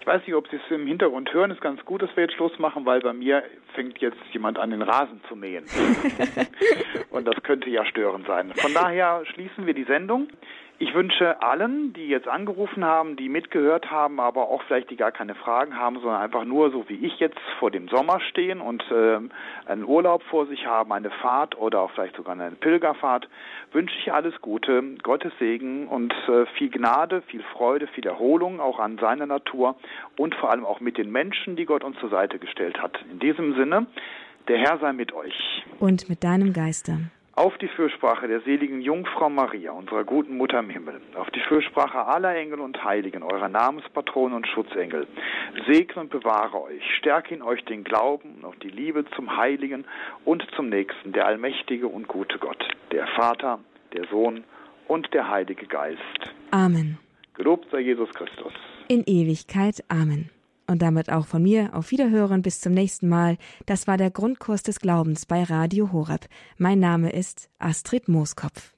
ich weiß nicht, ob Sie es im Hintergrund hören. Es ist ganz gut, dass wir jetzt Schluss machen, weil bei mir fängt jetzt jemand an, den Rasen zu mähen. Und das könnte ja störend sein. Von daher schließen wir die Sendung. Ich wünsche allen, die jetzt angerufen haben, die mitgehört haben, aber auch vielleicht die gar keine Fragen haben, sondern einfach nur so wie ich jetzt vor dem Sommer stehen und äh, einen Urlaub vor sich haben, eine Fahrt oder auch vielleicht sogar eine Pilgerfahrt, wünsche ich alles Gute, Gottes Segen und äh, viel Gnade, viel Freude, viel Erholung auch an seiner Natur und vor allem auch mit den Menschen, die Gott uns zur Seite gestellt hat. In diesem Sinne, der Herr sei mit euch. Und mit deinem Geiste auf die Fürsprache der seligen Jungfrau Maria, unserer guten Mutter im Himmel, auf die Fürsprache aller Engel und Heiligen, eurer Namenspatronen und Schutzengel, segne und bewahre euch, stärke in euch den Glauben und die Liebe zum Heiligen und zum Nächsten, der allmächtige und gute Gott, der Vater, der Sohn und der Heilige Geist. Amen. Gelobt sei Jesus Christus. In Ewigkeit. Amen. Und damit auch von mir auf Wiederhören bis zum nächsten Mal. Das war der Grundkurs des Glaubens bei Radio Horeb. Mein Name ist Astrid Mooskopf.